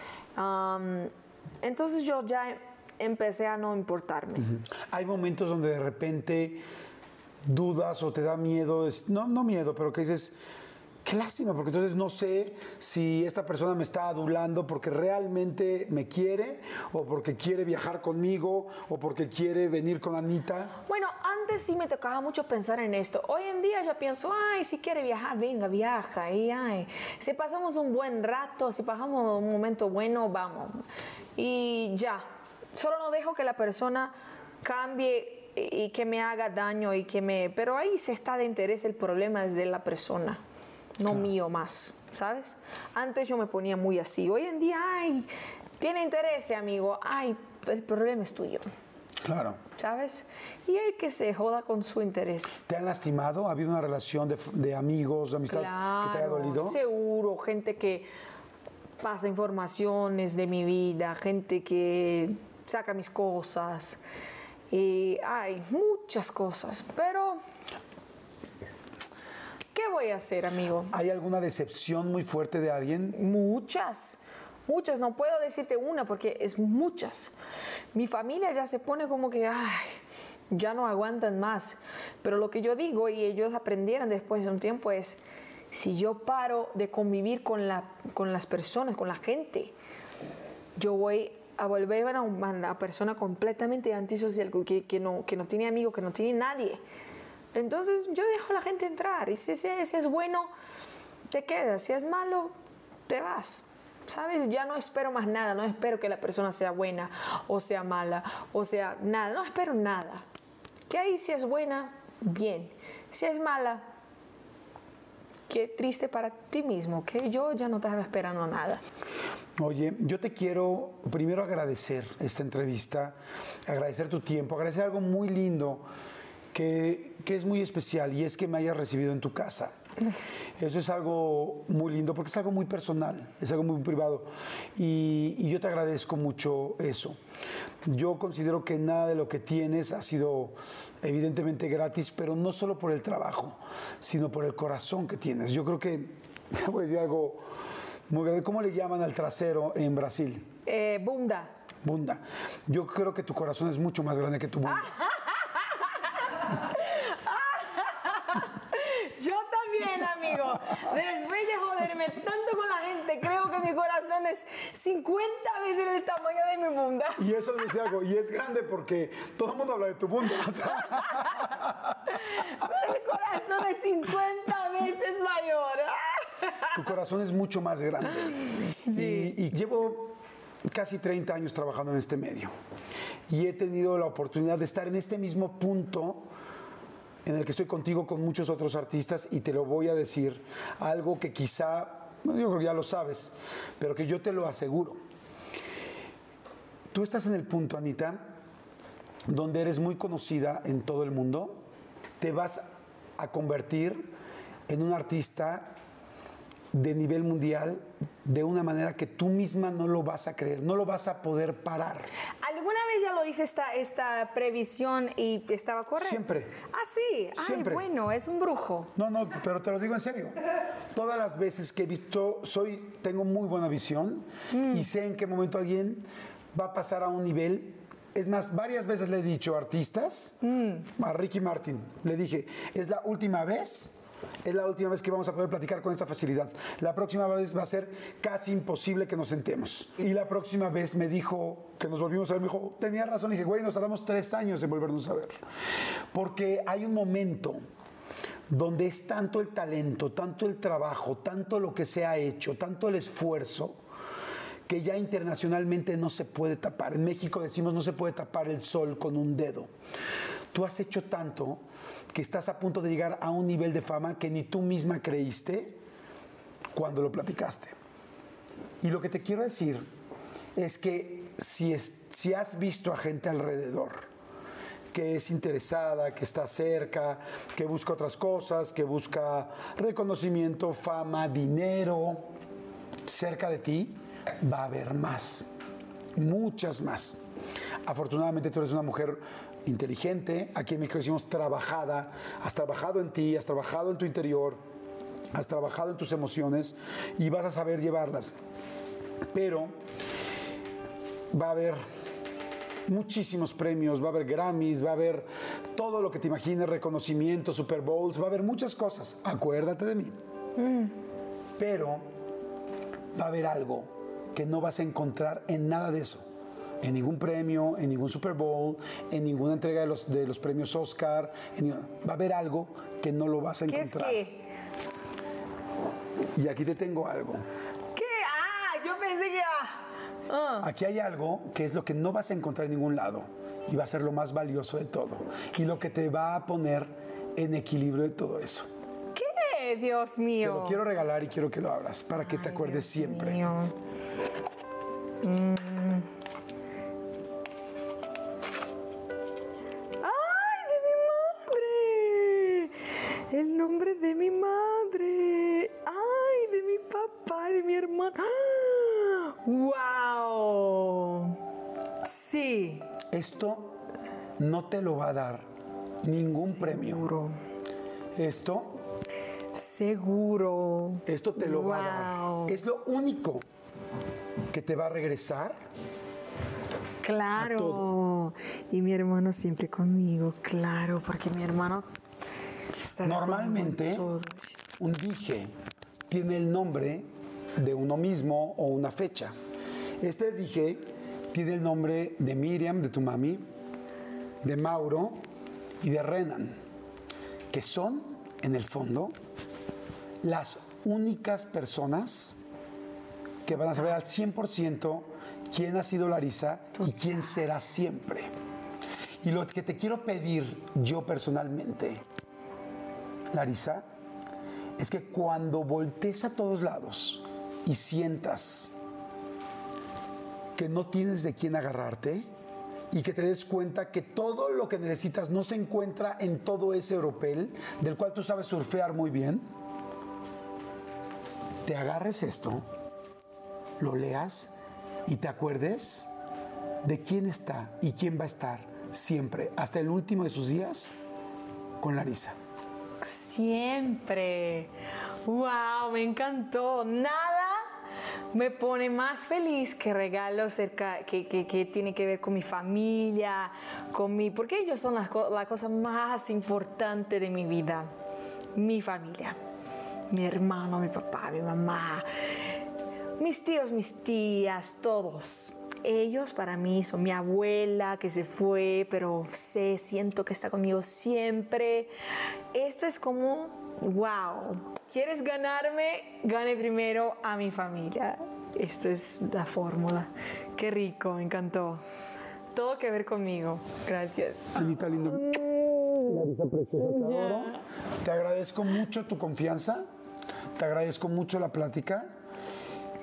entonces yo ya empecé a no importarme. Hay momentos donde de repente dudas o te da miedo, no, no miedo, pero que dices, Qué lástima, porque entonces no sé si esta persona me está adulando porque realmente me quiere o porque quiere viajar conmigo o porque quiere venir con Anita. Bueno, antes sí me tocaba mucho pensar en esto. Hoy en día ya pienso, ay, si quiere viajar, venga, viaja. Y, ay, si pasamos un buen rato, si pasamos un momento bueno, vamos. Y ya, solo no dejo que la persona cambie y que me haga daño y que me... Pero ahí se está de interés el problema desde la persona no mío más, ¿sabes? Antes yo me ponía muy así. Hoy en día, ay, tiene interés, amigo. Ay, el problema es tuyo. Claro. ¿Sabes? Y el que se joda con su interés. ¿Te han lastimado? ¿Ha habido una relación de, amigos, de amistad que te haya dolido? Seguro, gente que pasa informaciones de mi vida, gente que saca mis cosas. Y hay muchas cosas, pero ¿Qué voy a hacer, amigo? ¿Hay alguna decepción muy fuerte de alguien? Muchas, muchas. No puedo decirte una porque es muchas. Mi familia ya se pone como que, ay, ya no aguantan más. Pero lo que yo digo y ellos aprendieron después de un tiempo es, si yo paro de convivir con, la, con las personas, con la gente, yo voy a volver a una, persona completamente antisocial, que, que, no, que no tiene amigos, que no tiene nadie. Entonces yo dejo a la gente entrar y si, es bueno, te quedas, si es malo, te vas. ¿Sabes? Ya no espero más nada, no espero que la persona sea buena o sea mala o sea nada, no espero nada. Que ahí si es buena, bien. Si es mala, qué triste para ti mismo, que yo ya no estaba esperando nada. Oye, yo te quiero primero agradecer esta entrevista, agradecer tu tiempo, agradecer algo muy lindo que, que es muy especial y es que me hayas recibido en tu casa. Eso es algo muy lindo porque es algo muy personal, es algo muy privado y, y, yo te agradezco mucho eso. Yo considero que nada de lo que tienes ha sido evidentemente gratis, pero no solo por el trabajo, sino por el corazón que tienes. Yo creo que, voy a decir algo muy grande, ¿cómo le llaman al trasero en Brasil? Eh, bunda. Bunda. Yo creo que tu corazón es mucho más grande que tu bunda. Yo también, amigo. Después de joderme tanto con la gente, creo que mi corazón es 50 veces el tamaño de mi bunda. Y eso es algo, y es grande porque todo el mundo habla de tu bunda. O sea. Pero mi corazón es 50 veces mayor. Tu corazón es mucho más grande. Sí. Y, y llevo casi 30 años trabajando en este medio. Y he tenido la oportunidad de estar en este mismo punto en el que estoy contigo con muchos otros artistas y te lo voy a decir, algo que quizá, yo creo que ya lo sabes, pero que yo te lo aseguro. Tú estás en el punto, Anita, donde eres muy conocida en todo el mundo, te vas a convertir en un artista de nivel mundial de una manera que tú misma no lo vas a creer, no lo vas a poder parar. ¿Alguna vez ya lo hice esta, esta previsión y estaba correcto? Siempre. Ah, sí. Siempre. Ay, bueno, es un brujo. No, no, pero te lo digo en serio. Todas las veces que he visto, soy, tengo muy buena visión y sé en qué momento alguien va a pasar a un nivel. Es más, varias veces le he dicho a artistas, a Ricky Martin, le dije, es la última vez es la última vez que vamos a poder platicar con esta facilidad. La próxima vez va a ser casi imposible que nos sentemos. Y la próxima vez me dijo, que nos volvimos a ver, me dijo, tenía razón. Y dije, güey, nos tardamos tres años en volvernos a ver. Porque hay un momento donde es tanto el talento, tanto el trabajo, tanto lo que se ha hecho, tanto el esfuerzo, que ya internacionalmente no se puede tapar. En México decimos no se puede tapar el sol con un dedo. Tú has hecho tanto que estás a punto de llegar a un nivel de fama que ni tú misma creíste cuando lo platicaste. Y lo que te quiero decir es que si, es, si has visto a gente alrededor que es interesada, que está cerca, que busca otras cosas, que busca reconocimiento, fama, dinero, cerca de ti, va a haber más, muchas más. Afortunadamente tú eres una mujer inteligente, aquí en México decimos trabajada, has trabajado en ti, has trabajado en tu interior, has trabajado en tus emociones y vas a saber llevarlas. Pero va a haber muchísimos premios, va a haber Grammys, va a haber todo lo que te imagines, reconocimientos, Super Bowls, va a haber muchas cosas. Acuérdate de mí. Pero va a haber algo que no vas a encontrar en nada de eso en ningún premio, en ningún Super Bowl, en ninguna entrega de los, de los premios Oscar. en- va a haber algo que no lo vas a ¿Qué es encontrar. qué? Y aquí te tengo algo. ¿Qué? Ah, yo pensé que... ah. Ah. Aquí hay algo que es lo que no vas a encontrar en ningún lado y va a ser lo más valioso de todo y lo que te va a poner en equilibrio de todo eso. ¿Qué? Dios Te mío. lo quiero regalar y quiero que lo abras para que te acuerdes Dios siempre. mío. Mm. ¡Wow! Sí. Esto no te lo va a dar ningún premio. Seguro. Esto, Seguro. esto te lo va a dar. Es lo único que te va a regresar Claro. todo. Y mi hermano siempre conmigo, claro, porque mi hermano está Normalmente, todo. un dije tiene el nombre de uno mismo o una fecha. Este dije tiene el nombre de Miriam, de tu mami, de Mauro y de Renan, que son, en el fondo, las únicas personas que van a saber al 100% quién ha sido Larisa y quién será siempre. Y lo que te quiero pedir yo personalmente, Larisa, es que cuando voltees a todos lados y sientas que no tienes de quién agarrarte y que te des cuenta que todo lo que necesitas no se encuentra en todo ese europel del cual tú sabes surfear muy bien, te agarres esto, lo leas y te acuerdes de quién está y quién va a estar siempre, hasta el último de sus días, con Larisa. Siempre. ¡Wow! Me encantó. Nada me pone más feliz que regalos cerca, que, que, que tiene que ver con mi familia, con mi. Porque ellos son la, la cosa más importante de mi vida. Mi familia. Mi hermano, mi papá, mi mamá, mis tíos, mis tías, todos. Ellos para mí son mi abuela que se fue, pero sé, siento que está conmigo siempre. Esto es como, wow, ¿quieres ganarme? Gane primero a mi familia. Esto es la fórmula. Qué rico, me encantó. Todo que ver conmigo. Gracias. Anita lindo. Larisa preciosa, te adoro. Te agradezco mucho tu confianza. Te agradezco mucho la plática.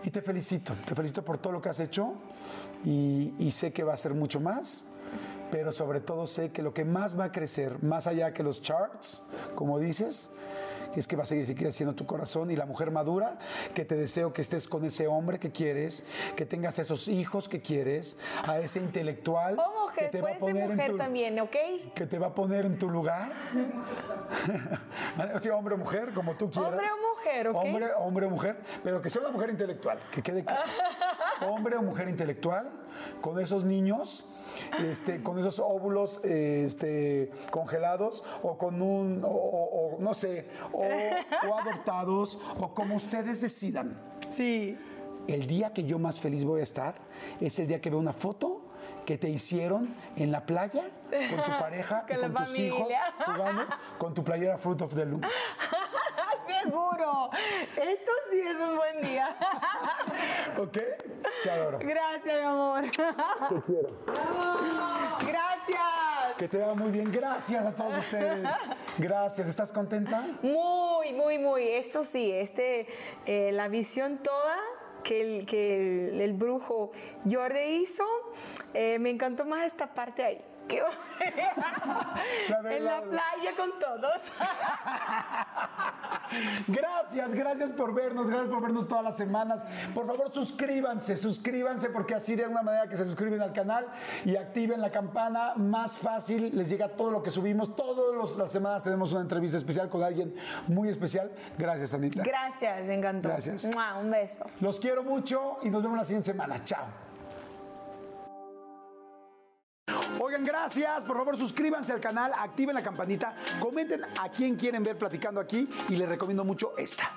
Y te felicito. Te felicito por todo lo que has hecho. Y, sé que va a ser mucho más. Pero sobre todo sé que lo que más va a crecer, más allá que los charts, como dices, es que va a seguir creciendo tu corazón y la mujer madura, que te deseo que estés con ese hombre que quieres, que tengas esos hijos que quieres, a ese intelectual O mujer, que te va a poner en mujer tu también, ¿ok? que te va a poner en tu lugar. sea, hombre o mujer, como tú quieras. Hombre o mujer, ¿ok? Hombre, hombre o mujer, pero que sea una mujer intelectual, que quede claro. hombre o mujer intelectual, con esos niños. Este, con esos óvulos este, congelados o con un, o, no sé, o, o adoptados o como ustedes decidan. Sí. El día que yo más feliz voy a estar es el día que veo una foto que te hicieron en la playa con tu pareja Con tus hijos jugando con tu playera Fruit of the Loom. Seguro. Esto sí es un buen día. ¿Ok? Te adoro. Gracias, mi amor. Te quiero. Gracias. Que te vaya muy bien. Gracias a todos ustedes. Gracias. ¿Estás contenta? Muy, muy, muy. Esto sí, este, eh, la visión toda que el, que el, el brujo Jordi hizo, eh, me encantó más esta parte ahí. La en la playa con todos. Gracias, gracias por vernos, gracias por vernos todas las semanas. Por favor, suscríbanse, suscríbanse porque así de alguna manera que se suscriben al canal y activen la campana, más fácil les llega todo lo que subimos. Todas las semanas tenemos una entrevista especial con alguien muy especial. Gracias, Anita. Gracias, me encantó. Gracias. Mua, Un beso. Los quiero mucho y nos vemos la siguiente semana. Chao. Oigan, gracias. Por favor, suscríbanse al canal, activen la campanita, comenten a quién quieren ver platicando aquí y les recomiendo mucho esta.